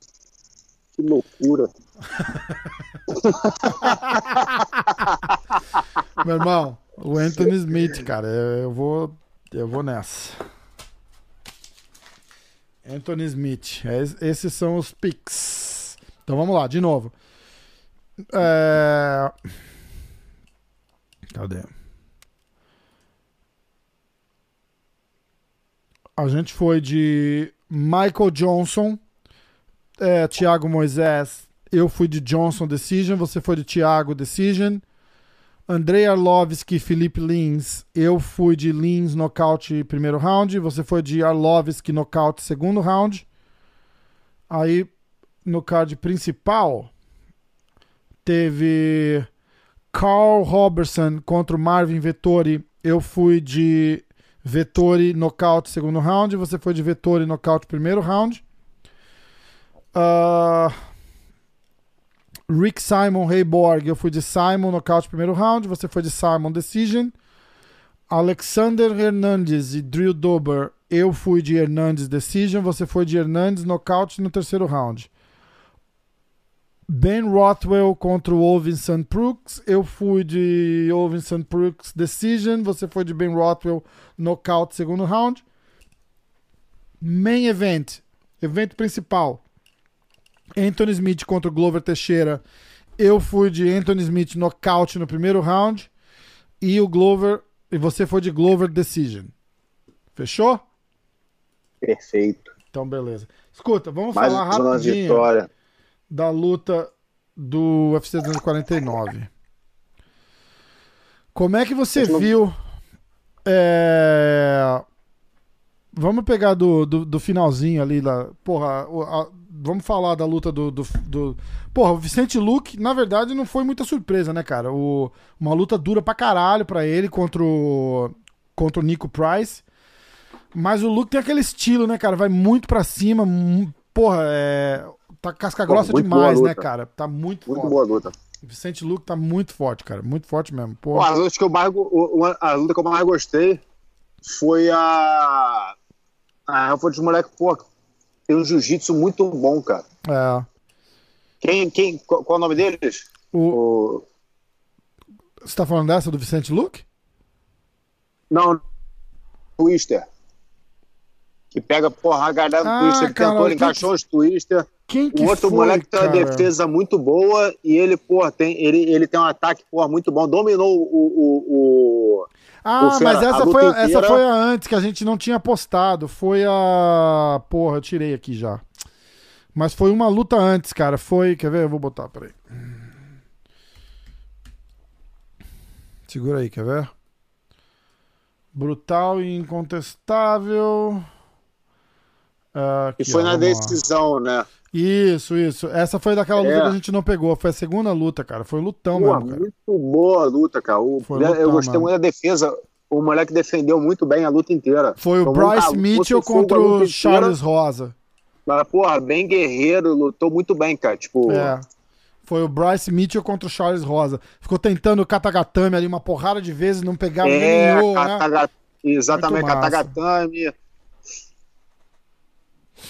Que loucura. Meu irmão, o Anthony Smith, cara, eu, vou. Eu vou nessa. Anthony Smith. Es- Esses são os picks. Então vamos lá, de novo. É... Cadê? A gente foi de Michael Johnson, é, Thiago Moisés. Eu fui de Johnson Decision, você foi de Thiago Decision. Andrei Arlovski, Felipe Lins. Eu fui de Lins nocaute primeiro round. Você foi de Arlovski nocaute segundo round. Aí no card principal teve Carl Robertson contra o Marvin Vettori. Eu fui de Vettori nocaute segundo round. Você foi de Vettori nocaute primeiro round. Ah, Rick Simon Hayborg, eu fui de Simon nocaute primeiro round, você foi de Simon decision. Alexander Hernandes e Drew Dober, eu fui de Hernandes decision, você foi de Hernandes nocaute no terceiro round. Ben Rothwell contra o Ovinson Brooks, eu fui de Ovinson Brooks decision, você foi de Ben Rothwell nocaute segundo round. Main event, evento principal. Anthony Smith contra o Glover Teixeira. Eu fui de Anthony Smith nocaute no primeiro round. E o Glover. E você foi de Glover Decision. Fechou? Perfeito. Então, beleza. Escuta, vamos Mais falar uma rapidinho vitória. Da luta do UFC 249. Como é que você não- viu? é, Vamos pegar do, do, do finalzinho ali. Lá. Porra, o- a- vamos falar da luta do, do, do- Porra, o Vicente Luke, na verdade, não foi muita surpresa, né, cara? O... Uma luta dura pra caralho pra ele contra o, contra o Nico Price. Mas o Luke tem aquele estilo, né, cara? Vai muito pra cima. Porra, é. Tá casca Pô, grossa muito demais, né, luta. cara? Tá muito, Muito forte. boa luta. O Vicente Luke tá muito forte, cara. Muito forte mesmo. Pô, as lutas que eu mais, a luta que eu mais gostei foi a. A foi dos moleques, pô, tem um jiu-jitsu muito bom, cara. É. Quem, quem, qual, qual é o nome deles? O... O, Você tá falando dessa do Vicente Luke? não, Twister. Que pega, porra, a galera do Ah, Twister, cara, tentou, ele que- encaixou os Twister. Quem que O outro foi, moleque tem uma cara? defesa muito boa e ele, porra, tem, ele, ele tem um ataque, porra, muito bom. Dominou o. o, o- Ah, o mas a essa foi, essa foi a antes que a gente não tinha postado. Foi a. Porra, eu tirei aqui já. Mas foi uma luta antes, cara. Foi. Quer ver? Eu vou botar, peraí. Segura aí, quer ver? Brutal e incontestável. Ah, E aqui, foi ó, na vamos lá. decisão, né? Isso, isso. Essa foi daquela luta É. que a gente não pegou. Foi a segunda luta, cara. Foi um lutão Porra, mesmo, cara. muito boa a luta, cara. O- Foi eu lutão, gostei mano. muito da defesa. O moleque defendeu muito bem a luta inteira. Foi o Tomou Bryce Mitchell contra o inteira. Charles Rosa. Mas, porra, bem guerreiro, lutou muito bem, cara. Tipo, É. Foi o Bryce Mitchell contra o Charles Rosa. Ficou tentando o Katagatame ali uma porrada de vezes, não pegava é, ganhou, né? Kataga- exatamente, Muito massa. Katagatame.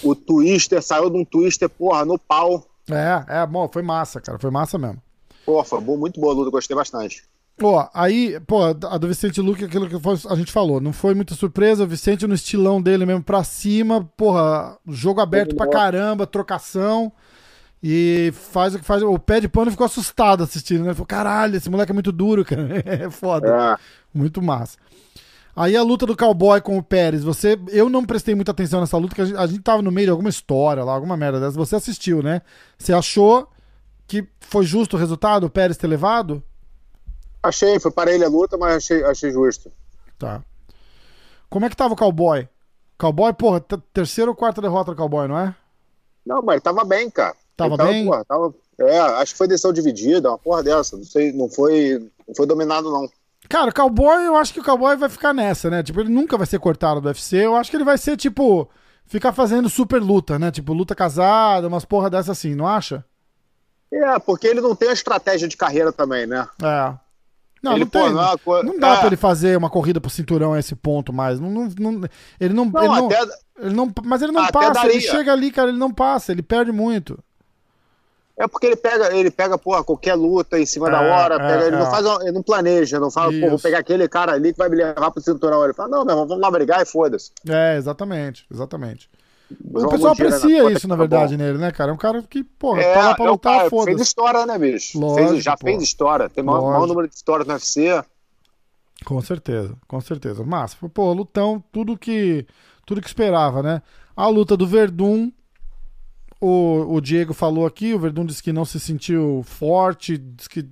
O Twister saiu de um Twister, porra, no pau. É, é, bom, foi massa, cara. Foi massa mesmo. Porra, foi boa- muito boa a luta, gostei bastante. Ó, aí, pô, a do Vicente Luque, aquilo que a gente falou, não foi muita surpresa. O Vicente no estilão dele mesmo pra cima, porra, jogo aberto pra caramba, trocação. E faz o que faz. O pé de pano ficou assustado assistindo, né? Ele falou: caralho, esse moleque é muito duro, cara. É foda. É. Muito massa. Aí a luta do cowboy com o Pérez, você. Eu não prestei muita atenção nessa luta, porque a gente, a gente tava no meio de alguma história lá, alguma merda dessa. Você assistiu, né? Você achou que foi justo o resultado, o Pérez ter levado? Achei, foi para ele a luta, mas achei, achei justo. Tá. Como é que tava o cowboy? Cowboy, porra, terceira ou quarta derrota do cowboy, não é? Não, mas ele tava bem, cara. Tava Ele bem? porra, tava- é, acho que foi decisão dividida, uma porra dessa. Não sei, não foi, não foi dominado, não. Cara, o cowboy, eu acho que o cowboy vai ficar nessa, né? Tipo, ele nunca vai ser cortado do UFC. Eu acho que ele vai ser, tipo, ficar fazendo super luta, né? Tipo, luta casada, umas porra dessa assim, não acha? É, porque ele não tem a estratégia de carreira também, né? É. Não, Ele, não tem. pô, não é co- Não dá é. pra ele fazer uma corrida pro cinturão a esse ponto mais. Não, não, não- ele não. Não, ele não, até, ele não- mas ele não até passa. Ele daria. chega ali, cara, ele não passa, ele perde muito. É porque ele pega, ele pega, porra, qualquer luta em cima da É, hora, é, pega, ele é. não faz, ele não planeja, não fala, pô, vou pegar aquele cara ali que vai me levar pro cinturão. Ele fala, não, meu irmão, vamos lá brigar e foda-se. É, exatamente, exatamente. O Joga pessoal na aprecia conta isso, que na tá verdade, bom. nele, né, cara? É um cara que, porra, É, tá lá pra é o lutar, cara, fez foda-se. história, né, bicho? Lógico, Fez- já pô. fez história. Tem o maior, maior número de histórias no UFC. Com certeza, com certeza. Mas, pô, lutão, tudo que, tudo que esperava, né? A luta do Verdun, o, o Diego falou aqui, o Verdun disse que não se sentiu forte, disse que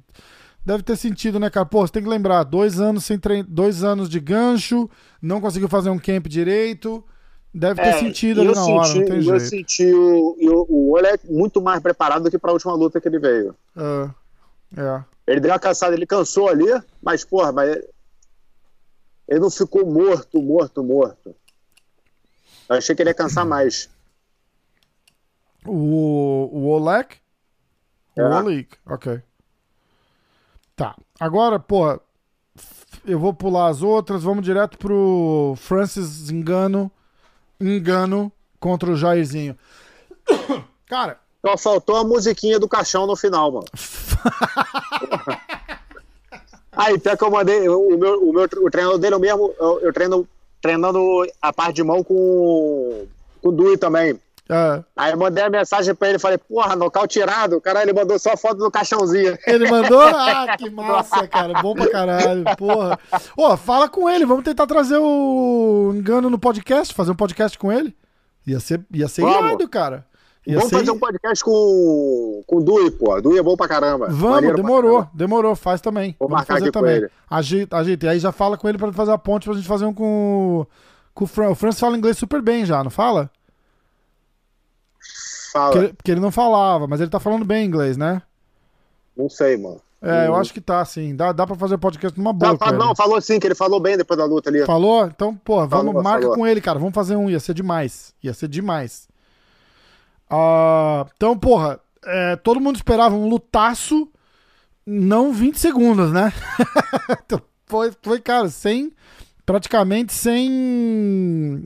deve ter sentido, né, cara? Pô, você tem que lembrar, dois anos sem trein... dois anos de gancho, não conseguiu fazer um camp direito, deve ter É, sentido e ali eu na hora, senti, não tem e jeito. Eu senti o, o, o Oleg muito mais preparado do que pra última luta que ele veio. Ah, é. Ele deu uma cansada, ele cansou ali, mas, porra, mas ele, ele não ficou morto, morto, morto. Eu achei que ele ia cansar mais. O, o Oleg? O É. Oleg, ok. Tá. Agora, pô, eu vou pular as outras, vamos direto pro Francis Engano, Engano contra o Jairzinho. Cara, Só faltou a musiquinha do caixão no final, mano. Aí, até que eu mandei, o meu, o meu o treinador dele é o mesmo, eu, eu treino treinando a parte de mão com, com o Dui também. É, Aí eu mandei a mensagem pra ele, falei, porra, nocaute tirado. Caralho, ele mandou só a foto do caixãozinho. ele mandou? Ah, que massa, cara. Bom pra caralho, porra. Ô, fala com ele, vamos tentar trazer o Engano no podcast, fazer um podcast com ele. Ia ser, ia ser Vamos. irado, cara. Ia Vamos ser fazer um podcast com, com o Dui, pô. Dui é bom pra caramba. Vamos, Maneiro demorou, demorou, faz também. Vou Vamos marcar fazer também. ele. Ajeita, ajeita. E aí já fala com ele pra fazer a ponte pra gente fazer um com, o- com o Fran. O Francis fala inglês super bem já, não fala? Fala. Porque, porque ele não falava, mas ele tá falando bem inglês, né? Não sei, mano. É, eu acho que tá, sim. Dá, dá pra fazer podcast numa boa. Tá, fa- ele. não, falou sim, que ele falou bem depois da luta ali. Falou? Então, pô, vamos, Falou, marca falou. com ele, cara. Vamos fazer um, ia ser demais. Ia ser demais. Ah, então, porra, é, todo mundo esperava um lutaço, não 20 segundos, né? Então, foi, foi, cara, sem. Praticamente sem.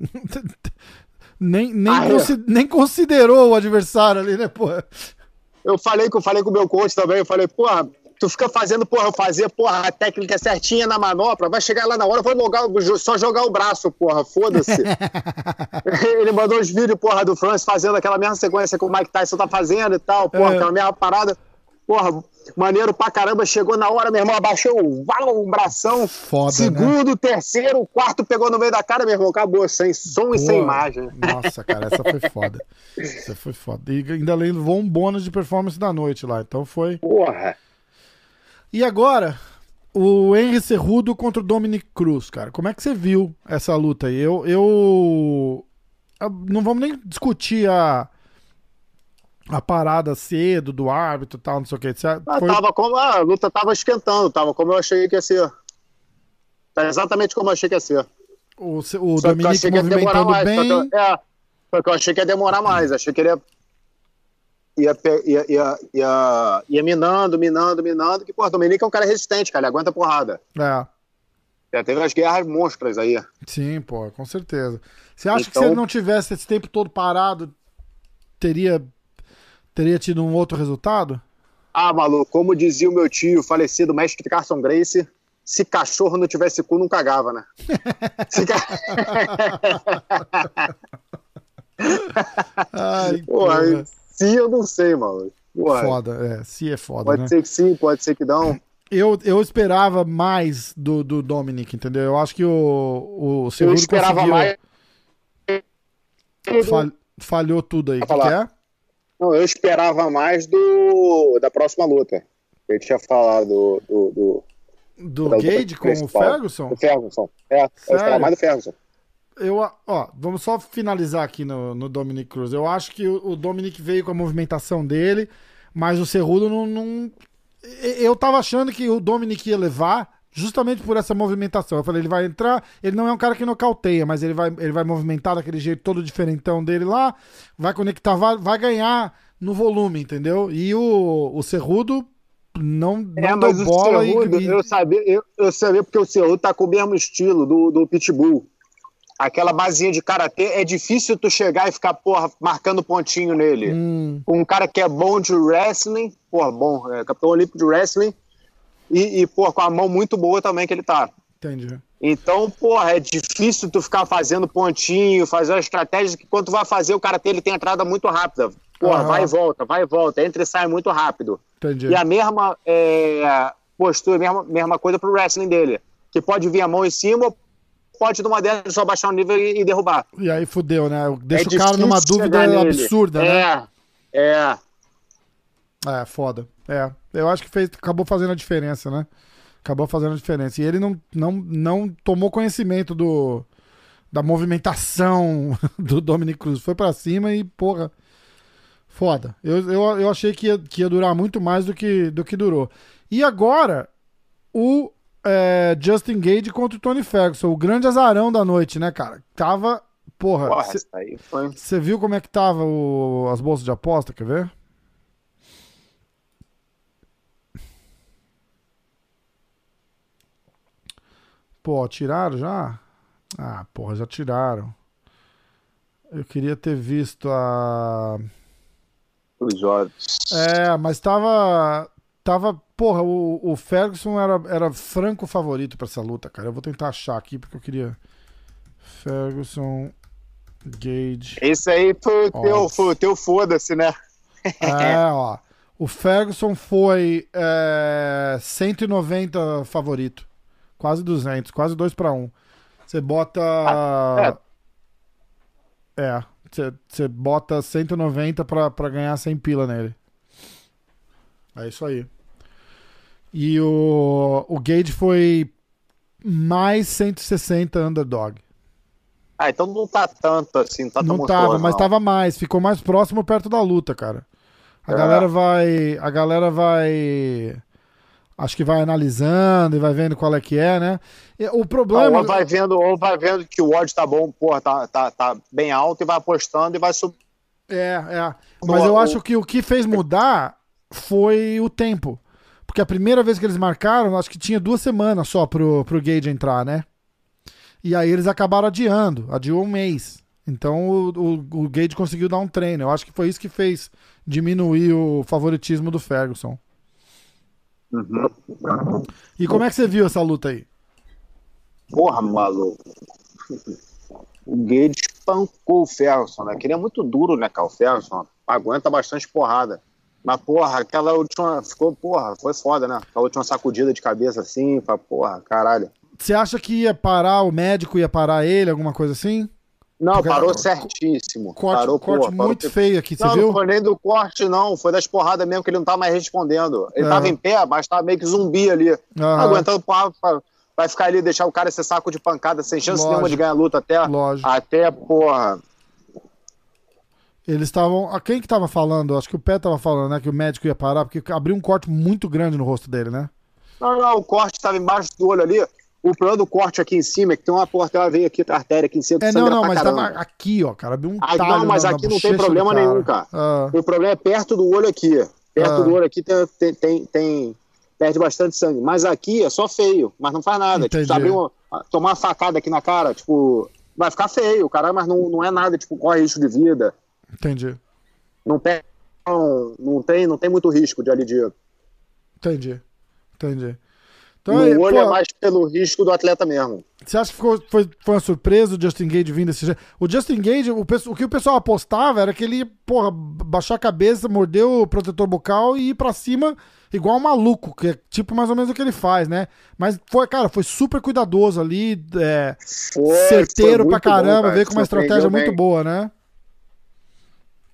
Nem, nem, Ah, é. consi- nem considerou o adversário ali, né, porra? Eu falei eu falei com o meu coach também, eu falei, porra, tu fica fazendo, porra, fazia, porra, a técnica certinha na manopla, vai chegar lá na hora, vou logar, só jogar o braço, porra, foda-se. Ele mandou os vídeos, porra, do Francis fazendo aquela mesma sequência que o Mike Tyson tá fazendo e tal, porra, É. aquela mesma parada. Porra, maneiro pra caramba, chegou na hora, meu irmão, abaixou o, o bração. Foda, né? Segundo, terceiro, quarto pegou no meio da cara, meu irmão, acabou, sem som e sem imagem. Nossa, cara, essa foi foda. Essa foi foda. E ainda levou um bônus de performance da noite lá. Então foi. Porra. E agora, o Henry Cerrudo contra o Dominic Cruz, cara. Como é que você viu essa luta aí? Eu, eu- Não vamos nem discutir a. A parada cedo do árbitro e tal, não sei o que. Ah, tava como, ah, a luta tava esquentando, tava como eu achei que ia ser. Tá exatamente como eu achei que ia ser. o, o Só que eu Dominic achei que ia demorar movimentando mais. bem. Só que, eu, é, só que eu achei que ia demorar mais. Achei que ele ia. Ia, ia, ia, ia, ia minando, minando, minando. Que, porra, Dominique é um cara resistente, cara. Ele aguenta porrada. É. Já teve as guerras monstras aí. Sim, pô, com certeza. Você acha que se Então- ele não tivesse esse tempo todo parado, teria teria tido um outro resultado? Ah, maluco, como dizia o meu tio, falecido mestre Carson Grace, se cachorro não tivesse cu, não cagava, né? Se ca- Ai, se eu não sei, maluco. Porra, Foda, é, se é foda, Pode né? ser que sim, pode ser que não. Eu, eu esperava mais do, do Dominic, entendeu? Eu acho que o, o Eu Cerrudo esperava conseguiu- mais. fal- falhou tudo aí. O que, que é? Não, eu esperava mais do da próxima luta. Eu tinha falado do, do, do, Do Gage com o principal. Ferguson? Do Ferguson. É, eu Sério? esperava mais do Ferguson. Eu, ó, vamos só finalizar aqui no, no Dominic Cruz. Eu acho que o, o Dominic veio com a movimentação dele, mas o Cerrudo não, não. Eu tava achando que o Dominic ia levar justamente por essa movimentação. Eu falei, ele vai entrar, ele não é um cara que nocauteia, mas ele vai, ele vai movimentar daquele jeito todo diferentão dele lá, vai conectar, vai, vai ganhar no volume, entendeu? E o, o Cerrudo não, não É, deu mas o bola e- Cerrudo, e, eu sabia, eu, eu sabia porque o Cerrudo tá com o mesmo estilo do, do Pitbull. aquela basinha de karatê, é difícil tu chegar e ficar, porra, marcando pontinho nele. Hum, Um cara que é bom de wrestling, porra, bom, é campeão olímpico de wrestling, e, e, porra, com a mão muito boa também que ele tá. entendi. Então, porra, é difícil tu ficar fazendo pontinho, fazer uma estratégia que quando tu vai fazer, o karatê ele tem entrada muito rápida. Porra, Aham. vai e volta, vai e volta, entra e sai muito rápido. Entendi. E a mesma é, postura, a mesma, mesma coisa pro wrestling dele. Que pode vir a mão em cima, ou pode numa dessas só baixar o nível e, e derrubar. E aí fudeu, né? Deixa É o cara numa dúvida absurda, né? É, é. É, foda. É. Eu acho que fez, acabou fazendo a diferença, né? Acabou fazendo a diferença. E ele não, não, não tomou conhecimento do da movimentação do Dominic Cruz. Foi pra cima e, porra, foda. Eu, eu, eu achei que ia, que ia durar muito mais do que, do que durou. E agora, o é, Justin Gage contra o Tony Ferguson. O grande azarão da noite, né, cara? Tava. Porra, foi. você viu como é que tava o- as bolsas de aposta? Quer ver? Pô, tiraram já? Ah, porra, já tiraram. Eu queria ter visto a. Os olhos. É, mas tava. Tava. Porra, o, o Ferguson era, era franco favorito pra essa luta, cara. Eu vou tentar achar aqui porque eu queria. Ferguson Gage. Esse aí foi o teu, teu foda-se, né? É, ó. O Ferguson foi é, 190 favorito. Quase 200, quase 2 para 1. Você bota. É, você você bota 190 pra, ganhar 100 pila nele. É isso aí. E o, o Gage foi mais 160 underdog. Ah, então não tá tanto assim, não tá tão Não tava, mas não. tava mais. Ficou mais próximo perto da luta, cara. A É. galera vai. A galera vai. Acho que vai analisando e vai vendo qual é que é, né? O problema. ou vai vendo, ou vai vendo que o odd tá bom, porra, tá, tá, tá bem alto e vai apostando e vai subir. É, é. Mas eu acho que o que fez mudar foi o tempo. Porque a primeira vez que eles marcaram, acho que tinha duas semanas só pro, pro Gage entrar, né? E aí eles acabaram adiando, adiou um mês. Então o, o, o Gage conseguiu dar um treino. Eu acho que foi isso que fez diminuir o favoritismo do Ferguson. E como é que você viu essa luta aí? Porra, maluco. O Gage espancou o Ferguson, né? Que ele é muito duro, né, cara? O Ferguson aguenta bastante porrada. Mas, porra, aquela última. Ficou, porra, foi foda, né? Aquela última sacudida de cabeça assim, pra, porra, caralho. Você acha que ia parar o médico, ia parar ele, alguma coisa assim? Não, Porque- parou certíssimo. Corte, parou, corte porra, parou muito que- feio aqui, você Não, viu? não foi nem do corte, não. Foi das porradas mesmo que ele não tá mais respondendo. Ele Aham. tava em pé, mas tava meio que zumbi ali. Aham. Aguentando porra, pra- vai ficar ali, deixar o cara esse saco de pancada sem chance Lógico. nenhuma de ganhar a luta até. Lógico. Até, porra. Eles estavam. a Quem que tava falando? Acho que o Pé tava falando, né? Que o médico ia parar, porque abriu um corte muito grande no rosto dele, né? Não, não, o corte tava embaixo do olho ali. O problema do corte aqui em cima é que tem uma porta, ela veio aqui, a artéria aqui em cima, que É, não, não, mas caramba. tava aqui, ó, cara. Abriu um Ah, não, mas na- na aqui não tem problema nenhum, cara. Ah, O problema é perto do olho aqui. Perto Ah. do olho aqui tem, tem, tem, tem- perde bastante sangue. Mas aqui é só feio, mas não faz nada. Tipo, Entendi. se abrir uma, tomar uma facada aqui na cara, tipo, vai ficar feio, caralho, mas não, não é nada, tipo, corre risco de vida. entendi. Não tem, não, não tem, não tem muito risco de ali de. Entendi. Entendi. Então, no aí, olho pô, é mais pelo risco do atleta mesmo. Você acha que ficou, foi, foi uma surpresa o Justin Gage vindo desse jeito? O Justin Gage, o, o que o pessoal apostava era que ele, porra, baixar a cabeça, morder o protetor bucal e ir pra cima igual um maluco, que é tipo mais ou menos o que ele faz, né? Mas foi, cara, foi super cuidadoso ali, é, Foi, certeiro foi pra muito bom, caramba, cara. veio com uma estratégia bem. muito boa, né?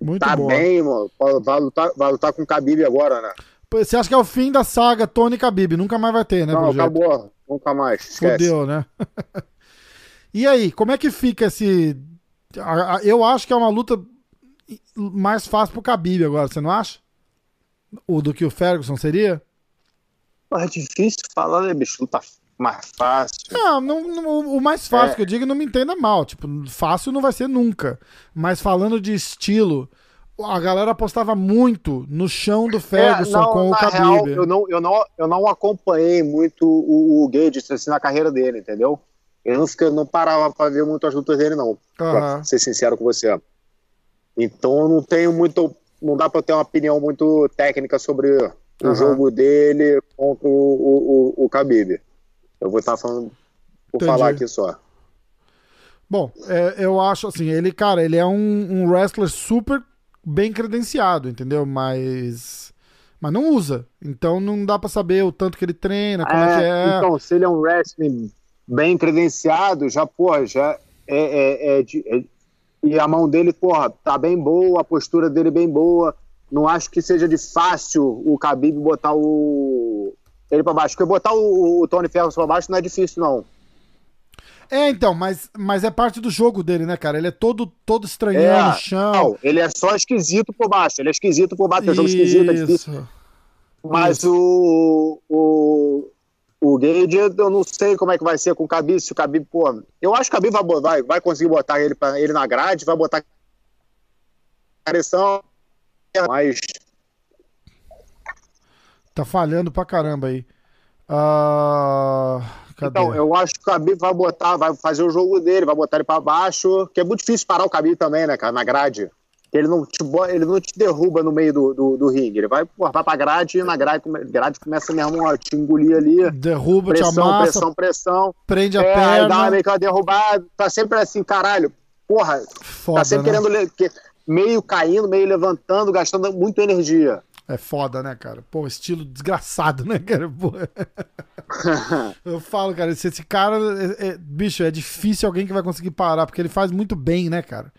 Muito Tá boa. bem, mano. Vai lutar, vai lutar com o Khabib agora, né? Você acha que é o fim da saga Tony Khabib? Nunca mais vai ter, né? não, jeito? acabou. Nunca mais. Esquece. Fudeu, né? e aí, como é que fica esse. Eu acho que é uma luta mais fácil pro Khabib agora, você não acha? O do que o Ferguson seria? Pô, É difícil falar, né, bicho? Luta mais fácil. Não, não, não- o mais fácil É. que eu digo, não me entenda mal. Tipo, fácil não vai ser nunca. Mas falando de estilo, a galera apostava muito no chão do Ferguson É, não, com o Khabib. real, eu, não, eu, não, eu não acompanhei muito o, o Gage assim, na carreira dele, entendeu? Eu não, fiquei, não parava pra ver muito as lutas dele, não. Pra Aham. ser sincero com você. Então eu não tenho muito. Não dá pra eu ter uma opinião muito técnica sobre o jogo dele contra o, o, o, o Khabib. Eu vou estar falando por Entendi. falar aqui só. Bom, é, eu acho assim, ele, cara, ele é um, um wrestler super bem credenciado, entendeu? Mas. Mas não usa. Então não dá pra saber o tanto que ele treina, como é, que é. Então, se ele é um wrestling bem credenciado, já, porra, já é, é, é é- E a mão dele, porra, tá bem boa, a postura dele bem boa. Não acho que seja de fácil o Khabib botar o. Ele pra baixo. Porque botar o, o Tony Ferguson pra baixo não é difícil, não. É, então, mas, mas é parte do jogo dele, né, cara? Ele é todo, todo estranhão É, no chão. Não, ele é só esquisito por baixo. Ele é esquisito por baixo. É um jogo esquisito, é difícil. Isso. Mas o, o, o Gage, eu não sei como é que vai ser com o Khabib, se o Khabib, pô, eu acho que o Khabib vai, vai, vai conseguir botar ele, pra, ele na grade, vai botar pressão, mas Tá falhando pra caramba aí. Ah, cadê? então, eu acho que o Khabib vai botar, vai fazer o jogo dele, vai botar ele pra baixo, que é muito difícil parar o Khabib também, né, cara, na grade. Ele não te, ele não te derruba no meio do, do, do ringue, ele vai, vai pra grade e na grade, grade começa mesmo a te engolir ali. Derruba, te Pressão, amassa, pressão, pressão. prende a É, aí dá uma perna. meio que uma derrubada, tá sempre assim, caralho, porra, Foda, tá sempre né? querendo meio caindo, meio levantando, gastando muita energia. É foda, né, cara? Pô, estilo desgraçado, né, cara? Pô. Eu falo, cara, se esse cara. é- é- bicho, é difícil alguém que vai conseguir parar, porque ele faz muito bem, né, cara?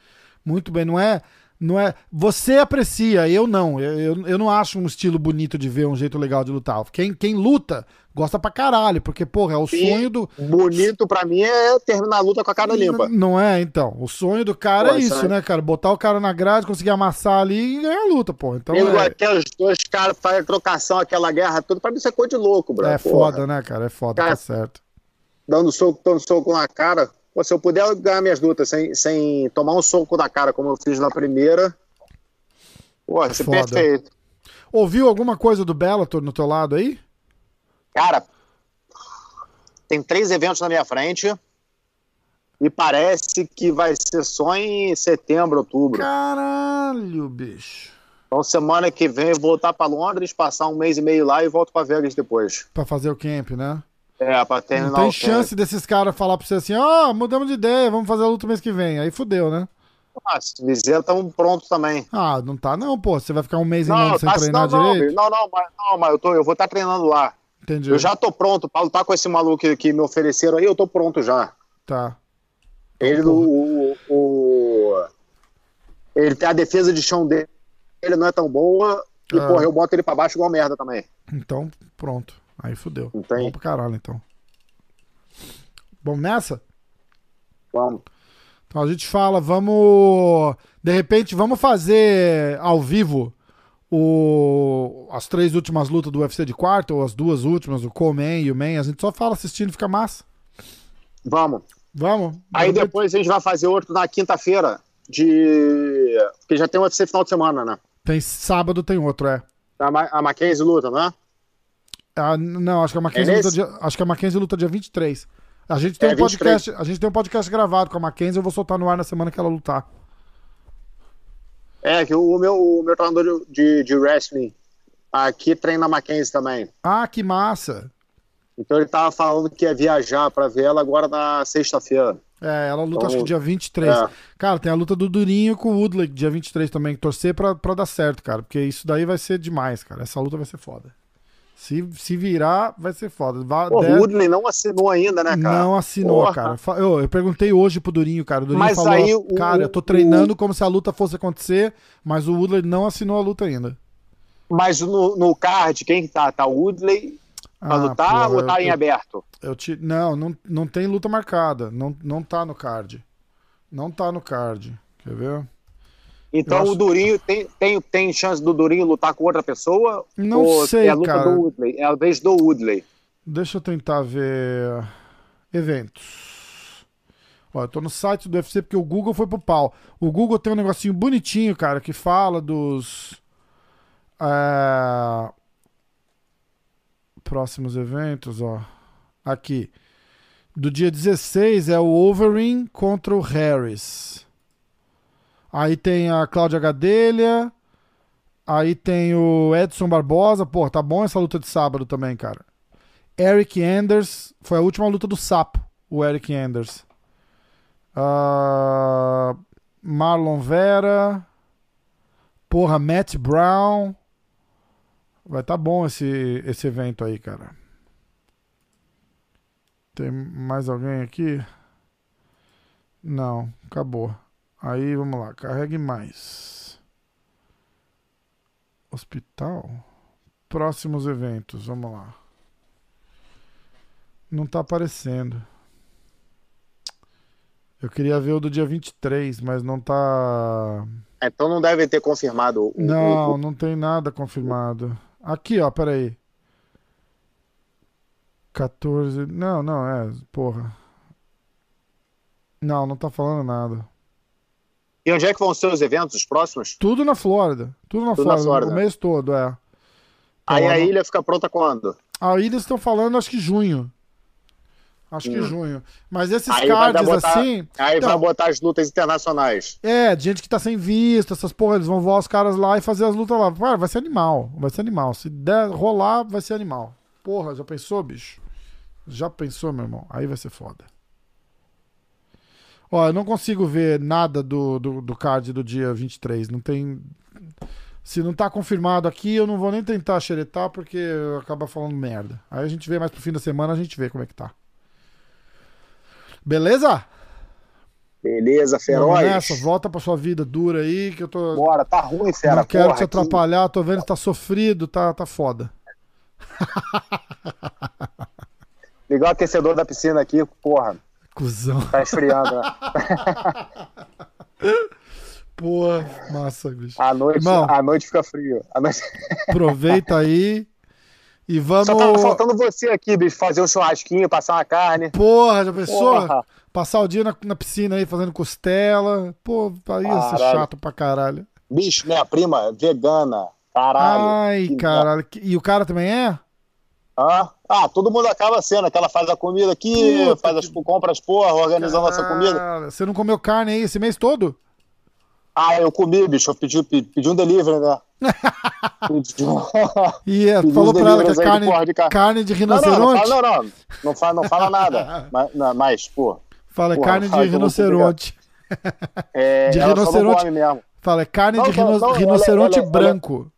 Muito bem. Não é. Não é. Você aprecia, eu não. Eu, eu, eu não acho um estilo bonito de ver, um jeito legal de lutar. Quem, quem luta gosta pra caralho, porque, porra, é o Sim. sonho do. Bonito pra mim é terminar a luta com a cara limpa. N- Não é, então. O sonho do cara é isso né, cara? Botar o cara na grade, conseguir amassar ali e ganhar a luta, pô. Então Nego, é, Aqueles dois caras fazem trocação, aquela guerra toda, pra mim isso é coisa de louco, bro. é Porra. foda, né, cara? É foda, Cara, tá certo. Dando soco, dando soco na cara. Pô, se eu puder ganhar minhas lutas sem, sem tomar um soco da cara, como eu fiz na primeira, pô, é perfeito. Ouviu alguma coisa do Bellator no teu lado aí? Cara, tem três eventos na minha frente e parece que vai ser só em setembro, outubro. Caralho, bicho. Então, semana que vem, eu vou voltar pra Londres, passar um mês e meio lá e volto pra Vegas depois. Pra fazer o camp, né? É, pra Não terminar tem chance desses caras falar pra você assim, ó, mudamos de ideia, vamos fazer a luta mês que vem. Aí fudeu, né? Ah, os Viseira estão prontos também. Ah, não tá não, pô. Você vai ficar um mês em Não, Londres sem tá, treinar não, não, direito? não, não, mas, não, mas eu, tô, eu vou estar treinando lá. Entendi. Eu já tô pronto pra lutar com esse maluco que, que me ofereceram aí, eu tô pronto já. Tá. Ele, Porra. o, o, o- ele tem a defesa de chão dele, ele não é tão boa. E, Ah. porra, eu boto ele pra baixo igual merda também. Então, pronto. Aí fudeu. Não tem. Bom pra caralho, então. Vamos nessa? Vamos. Então a gente fala, vamos. De repente, vamos fazer ao vivo o... as três últimas lutas do UFC de quarto, ou as duas últimas, o Coleman e o Man. A gente só fala assistindo, fica massa. Vamos. Vamos? Aí depois a gente vai fazer outro na quinta-feira. De. Porque já tem o UFC final de semana, né? Tem sábado, tem outro, é. A, Ma a Mackenzie luta, né? Ah, não, acho que a Mackenzie É luta dia, acho que a Mackenzie luta dia 23. A gente tem É, um podcast, 23. a gente tem um podcast gravado com a Mackenzie, eu vou soltar no ar na semana que ela lutar. É, que o, meu, o meu treinador de, de wrestling aqui treina a Mackenzie também. Ah, que massa. Então ele tava falando que ia viajar pra ver ela agora na sexta-feira. É, ela luta Então, acho que dia 23. é. Cara, tem a luta do Durinho com o Woodley dia 23 também. Torcer pra, pra dar certo, cara. Porque isso daí vai ser demais, cara. Essa luta vai ser foda. Se, se virar, vai ser foda. Pô, der- o Woodley não assinou ainda, né, cara? não assinou, Porra. cara. Eu, eu perguntei hoje pro Durinho, cara. O Durinho Mas falou: aí o- Cara, eu tô treinando como se a luta fosse acontecer, mas o Woodley não assinou a luta ainda. Mas no, no card, quem que tá? Tá o Woodley pra Ah, lutar porra, ou tá eu- em aberto? Eu te... Não, não, não tem luta marcada. Não, não tá no card. Não tá no card. Quer ver? Então acho- o Durinho tem, tem, tem chance do Durinho lutar com outra pessoa? Não ou sei, é a luta cara. do Woodley? É a vez do Woodley. Deixa eu tentar ver. Eventos. Ó, eu tô no site do UFC porque o Google foi pro pau. O Google tem um negocinho bonitinho, cara, que fala dos. é, Próximos eventos, ó. Aqui. Do dia 16 é o Wolverine contra o Harris. Aí tem a Cláudia Gadelha. Aí tem o Edson Barbosa. Pô, tá bom essa luta de sábado também, cara. Eric Anders. Foi a última luta do sapo, o Eric Anders. Ah, Marlon Vera. Porra, Matt Brown. Vai tá bom esse, esse evento aí, cara. Tem mais alguém aqui? Não, acabou. Aí vamos lá, carregue mais. Hospital. Próximos eventos, vamos lá. Não tá aparecendo. Eu queria ver o do dia 23, mas não tá. Então não deve ter confirmado o. Não, o- não tem nada confirmado. Aqui, ó, peraí. 14. Não, não, é. Porra. Não, não tá falando nada. E onde é que vão ser os eventos, os próximos? Tudo na Flórida. Tudo na, Tudo na Flórida, Flórida. O mês todo, é. Aí Então, a ilha fica pronta quando? Aí eles estão falando, acho que junho. Acho que Hum. junho. Mas esses Aí cards botar- assim. Aí Então- vai botar as lutas internacionais. É, de gente que tá sem visto, essas porra, eles vão voar os caras lá e fazer as lutas lá. Cara, vai ser animal, vai ser animal. Se der rolar, vai ser animal. Porra, já pensou, bicho? Já pensou, meu irmão? Aí vai ser foda. Ó, eu não consigo ver nada do, do, do card do dia 23. Não tem. Se não tá confirmado aqui, eu não vou nem tentar xeretar porque acaba falando merda. Aí a gente vê mais pro fim da semana, a gente vê como é que tá. Beleza? Beleza, feroz. nessa, volta pra sua vida dura aí, que eu tô. Bora, tá ruim, fera. não quero porra, te atrapalhar, tô vendo que tá sofrido, tá, tá foda. Ligar o aquecedor da piscina aqui, porra, Cusão. tá esfriando. né? Pô, massa, bicho. À noite, Irmão. à noite fica frio. Noite... Aproveita aí e vamos. Só tava faltando você aqui, bicho, fazer um churrasquinho, passar uma carne. Porra, já pensou? Porra. Passar o dia na, na piscina aí fazendo costela. Pô, aí ia ser chato pra caralho. Bicho, minha prima, vegana. Caralho. Ai, Que caralho. E o cara também é? Hã? Ah, todo mundo acaba sendo, que ela faz a comida aqui, Puta faz as que- compra as porra, organiza a nossa comida. Cara, Você não comeu carne aí esse mês todo? Ah, eu comi, bicho, eu pedi, pedi, um delivery, né? E é, falou pra ela que é de carne, de carne. carne de Não, não, não rinoceronte? fala, não, não, não fala, não fala nada. mas, não, mas, pô, Fala, é Porra, carne de rinoceronte. é, De não rinoceronte? Fala, é carne Não, de não, não, rinoceronte ela- ela- branco.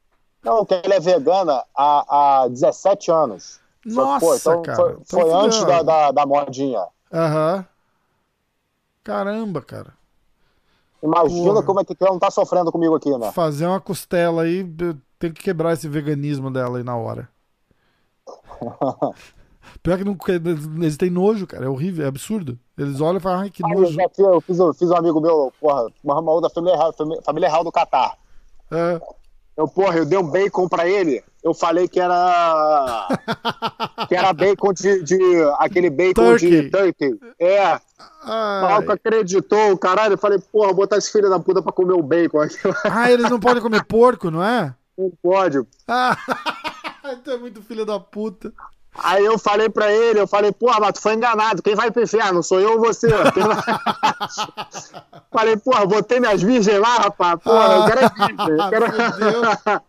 Não, que ela é vegana há, há 17 anos. Nossa, pô, então cara. Foi, Então foi antes da, da, da modinha. Aham. Caramba, cara. Imagina Porra. como é que ela não tá sofrendo comigo aqui, né? Fazer uma costela aí, tem que quebrar esse veganismo dela aí na hora. Pior que não, eles têm nojo, cara. É horrível, é absurdo. Eles olham e falam, ai, que Ah, nojo. eu fiz, eu fiz um amigo meu, porra, uma da família- família real do Catar. É. Eu, porra, eu dei um bacon pra ele. Eu falei que era. que era bacon de. de aquele bacon Turkey. de turkey. É. O Ai. acreditou, caralho. Eu falei, porra, botar esse filho da puta pra comer o bacon aqui. Ah, eles não podem comer porco, não é? Não pode. Ah, tu é muito filho da puta. Aí eu falei pra ele, eu falei, porra, mas tu foi enganado. Quem vai pro inferno? Sou eu ou você? Falei, porra, botei minhas virgens lá, rapaz. Porra, eu quero é virgem. Eu quero...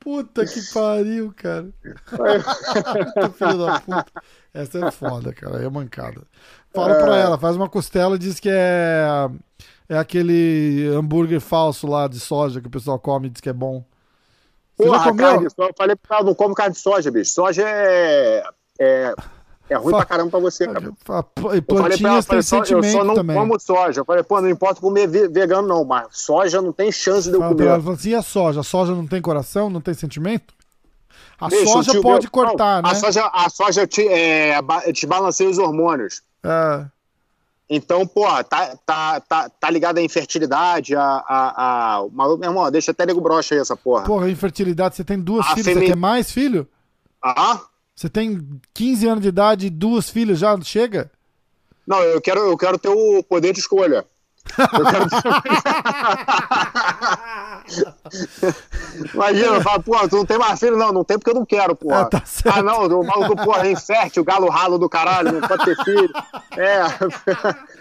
Puta que pariu, cara. Puta filho da puta. Essa é foda, cara. É mancada. Fala pra ela, faz uma costela e diz que é. É aquele hambúrguer falso lá de soja que o pessoal come e diz que é bom. Você Porra, já comeu? carne. Eu falei ela, não come carne de soja, bicho. Soja é. É, é ruim Fa- pra caramba pra você, cara. E pra ela, plantinhas falei, só- eu sentimento só não também. como soja. Eu falei, pô, não importa comer ve- vegano, não, mas soja não tem chance de eu Fala ela, comer. assim, e a soja? A soja não tem coração, não tem sentimento? A soja pode meu- cortar, não, né? A soja, a soja te, é, te balanceia os hormônios. É. Então, pô, tá, tá, tá, tá ligado à infertilidade, a. a, a meu irmão, deixa até nego broxa aí essa porra. Porra, infertilidade, você tem duas A filhas, você quer mais filho? Ah? Você tem 15 anos de idade e duas filhas já chega? Não, eu quero, eu quero ter o poder de escolha. Eu quero... Imagina, fala, pô, tu não tem mais filho? Não, não tem porque eu não quero, pô. É, tá ah, não, o maluco, pô, é infértil, o galo ralo do caralho, não pode ter filho. É.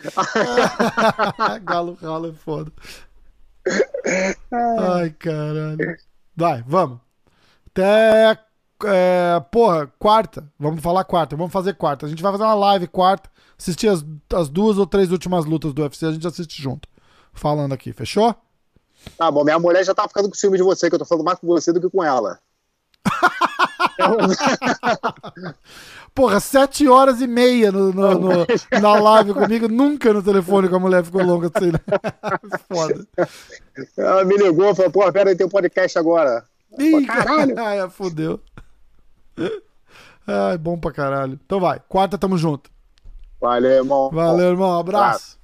Galo ralo é foda. Ai, caralho. Vai, vamos. Até. É, porra, quarta. Vamos falar quarta. Vamos fazer quarta. A gente vai fazer uma live quarta. Assistir as, as duas ou três últimas lutas do UFC. A gente assiste junto. Falando aqui, fechou? Tá bom, minha mulher já tá ficando com ciúme de você, que eu tô falando mais com você do que com ela. Porra, sete horas e meia no, no- no- na live comigo. Nunca no telefone com a mulher ficou longa assim, né? Foda. Ela me ligou e falou, pô, pera aí, tem um podcast agora. Ih, caralho. Ai, fodeu. Ai, bom pra caralho. Então vai, quarta tamo junto. Valeu, irmão. Valeu, irmão. Abraço.